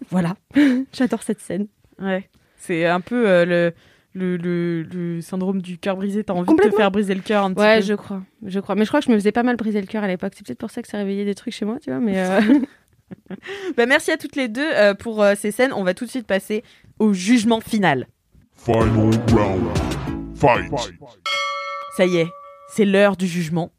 voilà, j'adore cette scène. Ouais. C'est un peu euh, le, le, le, le syndrome du cœur brisé. T'as envie de te faire briser le cœur un petit Ouais, peu. je crois, je crois. Mais je crois que je me faisais pas mal briser le cœur à l'époque. C'est peut-être pour ça que ça réveillait des trucs chez moi, tu vois. Mais euh, Bah, merci à toutes les deux euh, pour euh, ces scènes. On va tout de suite passer au jugement final. Final round. Fight. Ça y est, c'est l'heure du jugement.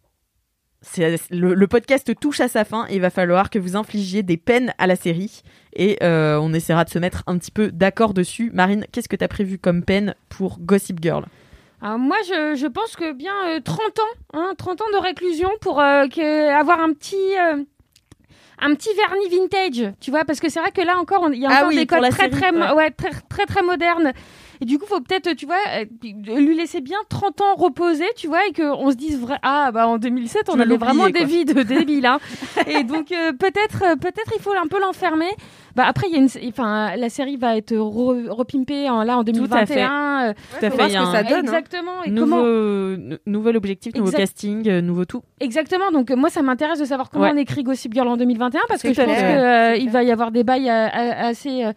C'est- Le, le podcast touche à sa fin et il va falloir que vous infligiez des peines à la série. Et euh, on essaiera de se mettre un petit peu d'accord dessus. Marine, qu'est-ce que tu as prévu comme peine pour Gossip Girl? Alors moi, je, je pense que bien euh, 30 ans, hein, 30 ans de réclusion pour euh, que- avoir un petit... euh, un petit vernis vintage, tu vois, parce que c'est vrai que là encore, il y a Ah encore oui, des codes très, série, très, ouais. ouais, très, très, très modernes. Et du coup, faut peut-être, tu vois, euh, lui laisser bien 30 ans reposer, tu vois, et qu'on se dise, vrai, ah, bah, en 2007, on avait vraiment l'oublier, des quoi. vies de débiles, hein. et donc, euh, peut-être, peut-être, il faut un peu l'enfermer. Bah, après, il y a une, enfin, la série va être re- repimpée en, là, en 2021. euh, Tout à fait. il y a un Exactement. Et nouveau, comment, nou- nouvel objectif, nouveau Exact- casting, euh, nouveau tout. Exactement. Donc euh, moi, ça m'intéresse de savoir comment Ouais. on écrit Gossip Girl en 2021 parce que je pense qu'il va y avoir des bails euh, euh, assez. euh,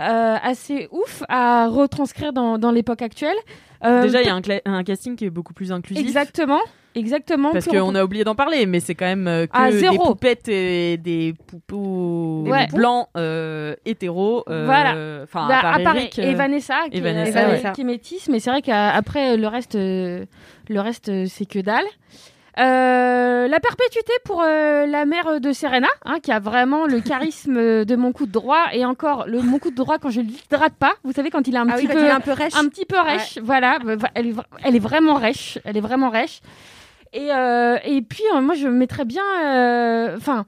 euh, assez ouf à retranscrire dans, dans l'époque actuelle. Euh, Déjà, il y a un, un casting qui est beaucoup plus inclusif. Exactement, exactement. Parce qu'on a oublié d'en parler, mais c'est quand même euh, que Ah, des zéro. poupettes et des poupous Ouais. blancs euh, hétéros. euh, Voilà. Enfin, Bah, à part à part Eric, et euh, Vanessa, qui, et est- Vanessa, ouais. qui est métisse, mais c'est vrai qu'après le reste, le reste c'est que dalle. Euh, la perpétuité pour euh, la mère de Serena, hein, qui a vraiment le charisme de mon coup de droit et encore le mon coup de droit quand je l'hydrate pas. Vous savez quand il est un Ah petit oui, peu un peu rêche. un petit peu rêche, voilà. bah, Elle est, elle est vraiment rêche, elle est vraiment rêche. Et euh, et puis euh, moi je mettrais bien, euh, enfin.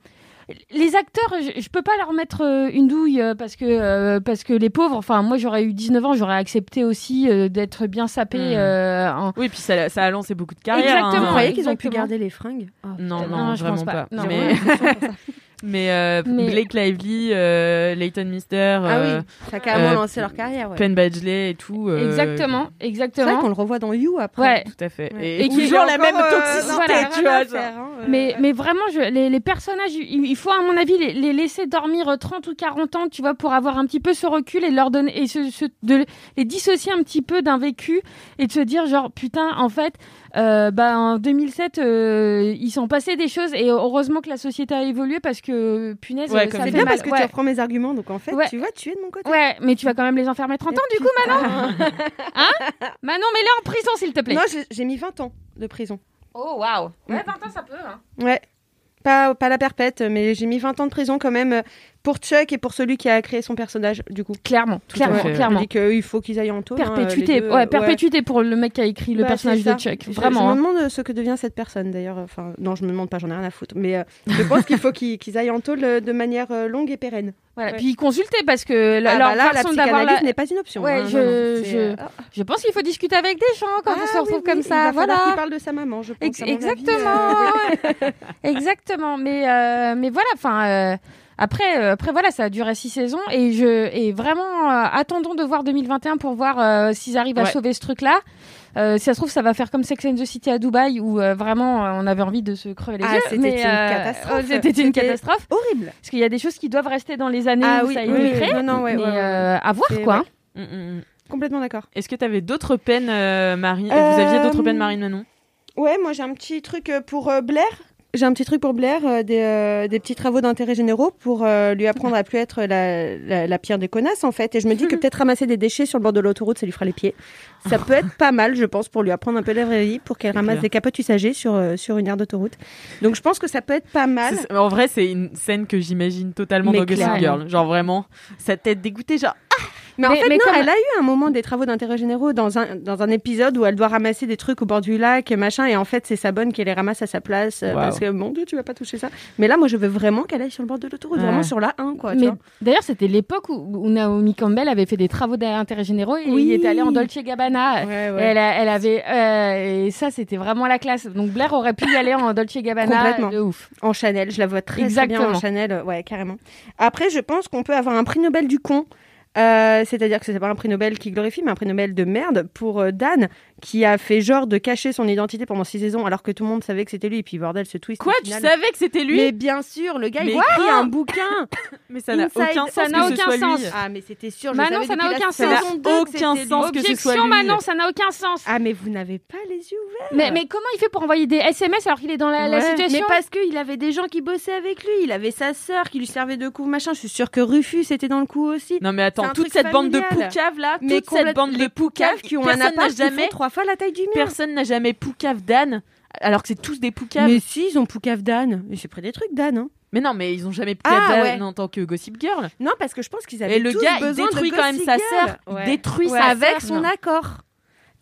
les acteurs, je, je peux pas leur mettre euh, une douille euh, parce que euh, parce que les pauvres. Enfin, moi j'aurais eu 19 ans, j'aurais accepté aussi euh, d'être bien sapé. Hmm. euh, en- Oui, puis ça, ça a lancé beaucoup de carrières. Exactement. hein. Vous croyez qu'ils ont pu exactement. garder les fringues? Oh, Non, non, Non, je vraiment pense pas. pas. Non, mais mais, euh, Mais- Blake Lively, euh, Leighton Mister, Ah euh, oui, ça a carrément euh, lancé leur carrière. Ouais. Penn Badgley et tout. euh, Exactement, C'est vrai exactement. qu'on le revoit dans You après. Ouais. Tout à fait. Ouais. Et, Et qui- toujours la même euh, toxicité, voilà, tu vois. faire, hein, Mais, mais vraiment, je, les, les personnages, il, il faut à mon avis les, les laisser dormir euh, 30 ou 40 ans, tu vois, pour avoir un petit peu ce recul et leur donner et se, se- de les dissocier un petit peu d'un vécu et de se dire genre putain, en fait, euh, bah en 2007, euh, ils sont passés des choses et heureusement que la société a évolué parce que punaise, Ouais, euh, ça C'est fait bien mal. parce que ouais. tu reprends mes arguments, donc en fait, Ouais. tu vois, tu es de mon côté. Ouais, mais tu vas quand même les enfermer 30 ans du coup, Manon Hein? Manon, mets-les en prison s'il te plaît. Non, j'ai- mis 20 ans. de prison. Oh waouh. Ouais, 20 ans, ça peut. Hein. Ouais. Pas, pas la perpète, mais j'ai mis 20 ans de prison quand même euh, pour Chuck et pour celui qui a créé son personnage, du coup. Clairement, clairement, Ouais. clairement. Il dit qu'il faut qu'ils aillent en taule. hein, Perpétuité, ouais, euh, perpétuité pour le mec qui a écrit le Bah, personnage de Chuck. Je- Vraiment. Je, hein. me demande ce que devient cette personne d'ailleurs. Enfin, non, je me demande pas, j'en ai rien à foutre. Mais euh, je pense qu'il faut qu'ils aillent en taule euh, de manière euh, longue et pérenne. Voilà. Ouais. Puis consulter parce que la- Ah, leur bah là, façon d'avoir la... n'est pas une option. Ouais, hein, je, non, je, euh, je pense qu'il faut discuter avec des gens quand on ah se retrouve oui, comme oui, ça. Il Voilà. parle de sa maman, je pense. Ex- à mon avis, exactement. euh. Exactement. Mais, euh, mais voilà, enfin. Après, euh, après voilà, ça a duré six saisons et je et vraiment euh, attendons de voir 2021 pour voir euh, s'ils arrivent à sauver ce truc-là. Euh, si ça se trouve, ça va faire comme Sex and the City à Dubaï où euh, vraiment on avait envie de se crever les Ah, yeux. c'était une euh, catastrophe. oh, C'était une catastrophe. Horrible. Parce qu'il y a des choses qui doivent rester dans les années Ah où oui, ça a été oui, créé. non, non, ouais, mais ouais, ouais. euh, à voir quoi. ouais. Mm, mm, mm. Complètement d'accord. Est-ce que tu avais d'autres peines, euh, Marie Vous aviez d'autres peines, Marine Manon Ouais, moi j'ai un petit truc pour euh, Blair. J'ai un petit truc pour Blair, euh, des, euh, des petits travaux d'intérêt généraux pour euh, lui apprendre à plus être la, la, la pire des connasses en fait. Et je me dis que peut-être ramasser des déchets sur le bord de l'autoroute, ça lui fera les pieds. Ça peut être pas mal, je pense, pour lui apprendre un peu la vraie vie, pour qu'elle ramasse clair. des capotes usagées sur, sur une aire d'autoroute. Donc je pense que ça peut être pas mal. En vrai, c'est une scène que j'imagine totalement Mais dans. Girl. Genre vraiment, sa tête dégoûtée, genre. Mais, en fait, mais non, comme- elle a eu un moment des travaux d'intérêt généraux dans un, dans un épisode où elle doit ramasser des trucs au bord du lac, machin, et en fait, c'est sa bonne qui les ramasse à sa place, euh, Wow. parce que, mon Dieu, tu vas pas toucher ça. Mais là, moi, je veux vraiment qu'elle aille sur le bord de l'autoroute, Ouais. vraiment sur la 1, quoi. Mais d'ailleurs, c'était l'époque où, où Naomi Campbell avait fait des travaux d'intérêt généraux et Oui. il était allé en Dolce Gabbana. Ouais, Et ouais. elle, avait euh, et ça c'était vraiment la classe. Donc Blair aurait pu y aller en Dolce Gabbana Complètement. de ouf. En Chanel, je la vois très, très bien Exactement. en Chanel, ouais, carrément. Après, je pense qu'on peut avoir un prix Nobel du con. Euh, C'est-à-dire que c'est pas un prix Nobel qui glorifie, mais un prix Nobel de merde pour euh, Dan, qui a fait genre de cacher son identité pendant six saisons, alors que tout le monde savait que c'était lui. Et puis bordel, ce twist. Quoi Tu savais que c'était lui Mais bien sûr, le gars, il Mais écrit un bouquin. Mais ça n'a aucun ça sens n'a que ce aucun sens. lui. Ah, mais c'était sûr. je Bah savais non, ça n'a la aucun sens. Ça n'a aucun sens que ce soit lui. Manon, ça n'a aucun sens. Ah, mais vous n'avez pas les yeux ouverts. Mais, mais comment il fait pour envoyer des SMS alors qu'il est dans la, la Ouais, situation Mais parce qu'il avait des gens qui bossaient avec lui. Il avait sa sœur qui lui servait de coup, machin. Je suis sûre que Rufus était dans le coup aussi. Non mais attends, toute cette bande de poucaves là, mais toute cette bande de poucaves qui ont un n'a appart jamais trois la taille du personne n'a jamais poucave Dan alors que c'est tous des poucaves. Mais Mais... si, ils ont poucave d'Anne. J'ai pris des trucs d'Anne. Hein. non, mais ils ont jamais poucave Ah, ouais. en tant que Gossip Girl. Non, parce que je pense qu'ils avaient Et le tous gars, il besoin de détruit quand même sa sœur. Il détruit Ouais, sa avec sœur. son Non. accord.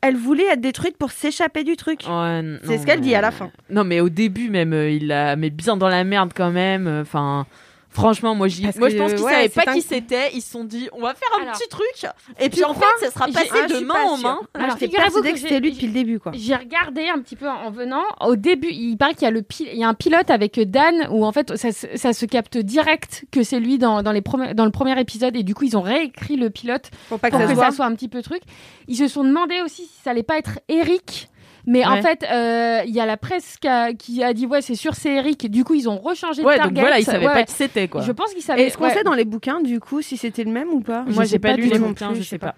Elle voulait être détruite pour s'échapper du truc. Ouais, C'est ce qu'elle dit à la fin. Non, mais au début même, euh, il la met bien dans la merde quand même. euh, Enfin, franchement, moi, j'y- moi je pense qu'ils ouais, savaient pas un- qui c'était. Ils se sont dit, on va faire un Alors, petit truc. Et puis en fait, ça sera passé Ah, de main pas en main. Alors, Alors, j'étais figurez-vous persuadée que c'était lui depuis le début, quoi. J'ai regardé un petit peu en venant. Au début, il paraît qu'il y a le pil- il y a un pilote avec Dan où en fait ça, se- ça se capte direct que c'est lui dans, dans les premi- dans le premier épisode et du coup ils ont réécrit le pilote Pour pas que pour ça que ça soit un petit peu truc. Ils se sont demandé aussi si ça allait pas être Eric. Mais en fait, euh, il y a la presse qui a, qui a dit ouais c'est sûr c'est Eric. Du coup ils ont rechangé Ouais, de donc target. voilà, ils savaient Ouais, pas qui c'était quoi. Je pense qu'ils savaient. Est-ce qu'on ouais. sait dans les bouquins, du coup, si c'était le même ou pas? Moi, j'ai pas pas lu les bouquins, plus, je je sais pas.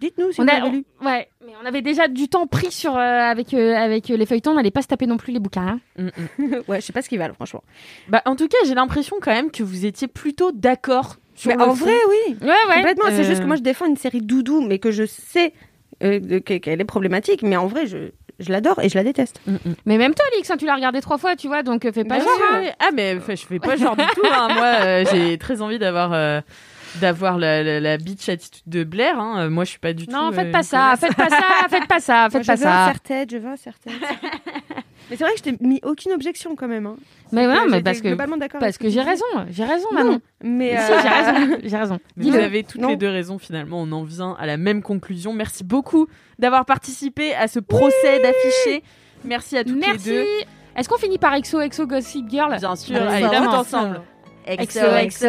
Dites-nous si On vous a, lu. on- ouais, mais on avait déjà du temps pris sur euh, avec euh, avec euh, les feuilletons. On n'allait pas se taper non plus les bouquins. hein. Mm, mm. ouais, je sais pas ce qu'ils valent, franchement. Bah, en tout cas, j'ai l'impression quand même que vous étiez plutôt d'accord. sur Mais le en fond. vrai, oui. Ouais ouais. Complètement. C'est juste que moi, je défends une série doudou, mais que je sais euh, qu'elle est problématique. Mais en vrai, je, je l'adore et je la déteste. Mm, mm. Mais même toi, Alix, hein, tu l'as regardé trois fois, tu vois, donc euh, fais pas genre. hein. Ah, mais je fais pas genre du tout. hein. Moi, euh, j'ai très envie d'avoir. euh, d'avoir la, la, la bitch attitude de Blair hein. Moi je suis pas du tout Non, euh, faites pas ça, faites pas ça, faites pas ça, faites je pas veux un ça. serre-tête, je veux un serre-tête. mais c'est vrai que je t'ai mis aucune objection quand même. hein. Mais ouais, j'étais parce que globalement d'accord parce que j'ai raison, j'ai raison, Non, Manon. Mais Si, euh, j'ai raison, j'ai raison. Mais. Vous avez toutes Non. les deux raisons finalement. On en vient à la même conclusion. Merci beaucoup d'avoir participé à ce procès d'affiché. Merci à toutes Merci. les deux. Est-ce qu'on finit par XO XO Gossip Girl? Bien sûr. Allez, vote ensemble. XOXO,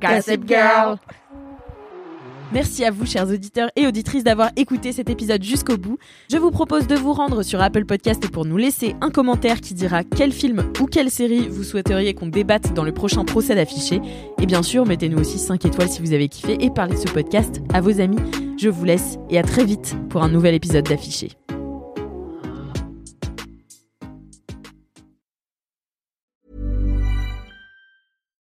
Gossip Girl. Merci à vous, chers auditeurs et auditrices, d'avoir écouté cet épisode jusqu'au bout. Je vous propose de vous rendre sur Apple Podcast pour nous laisser un commentaire qui dira quel film ou quelle série vous souhaiteriez qu'on débatte dans le prochain procès d'affiché. Et bien sûr, mettez-nous aussi 5 étoiles si vous avez kiffé et parlez de ce podcast à vos amis. Je vous laisse et à très vite pour un nouvel épisode d'affiché.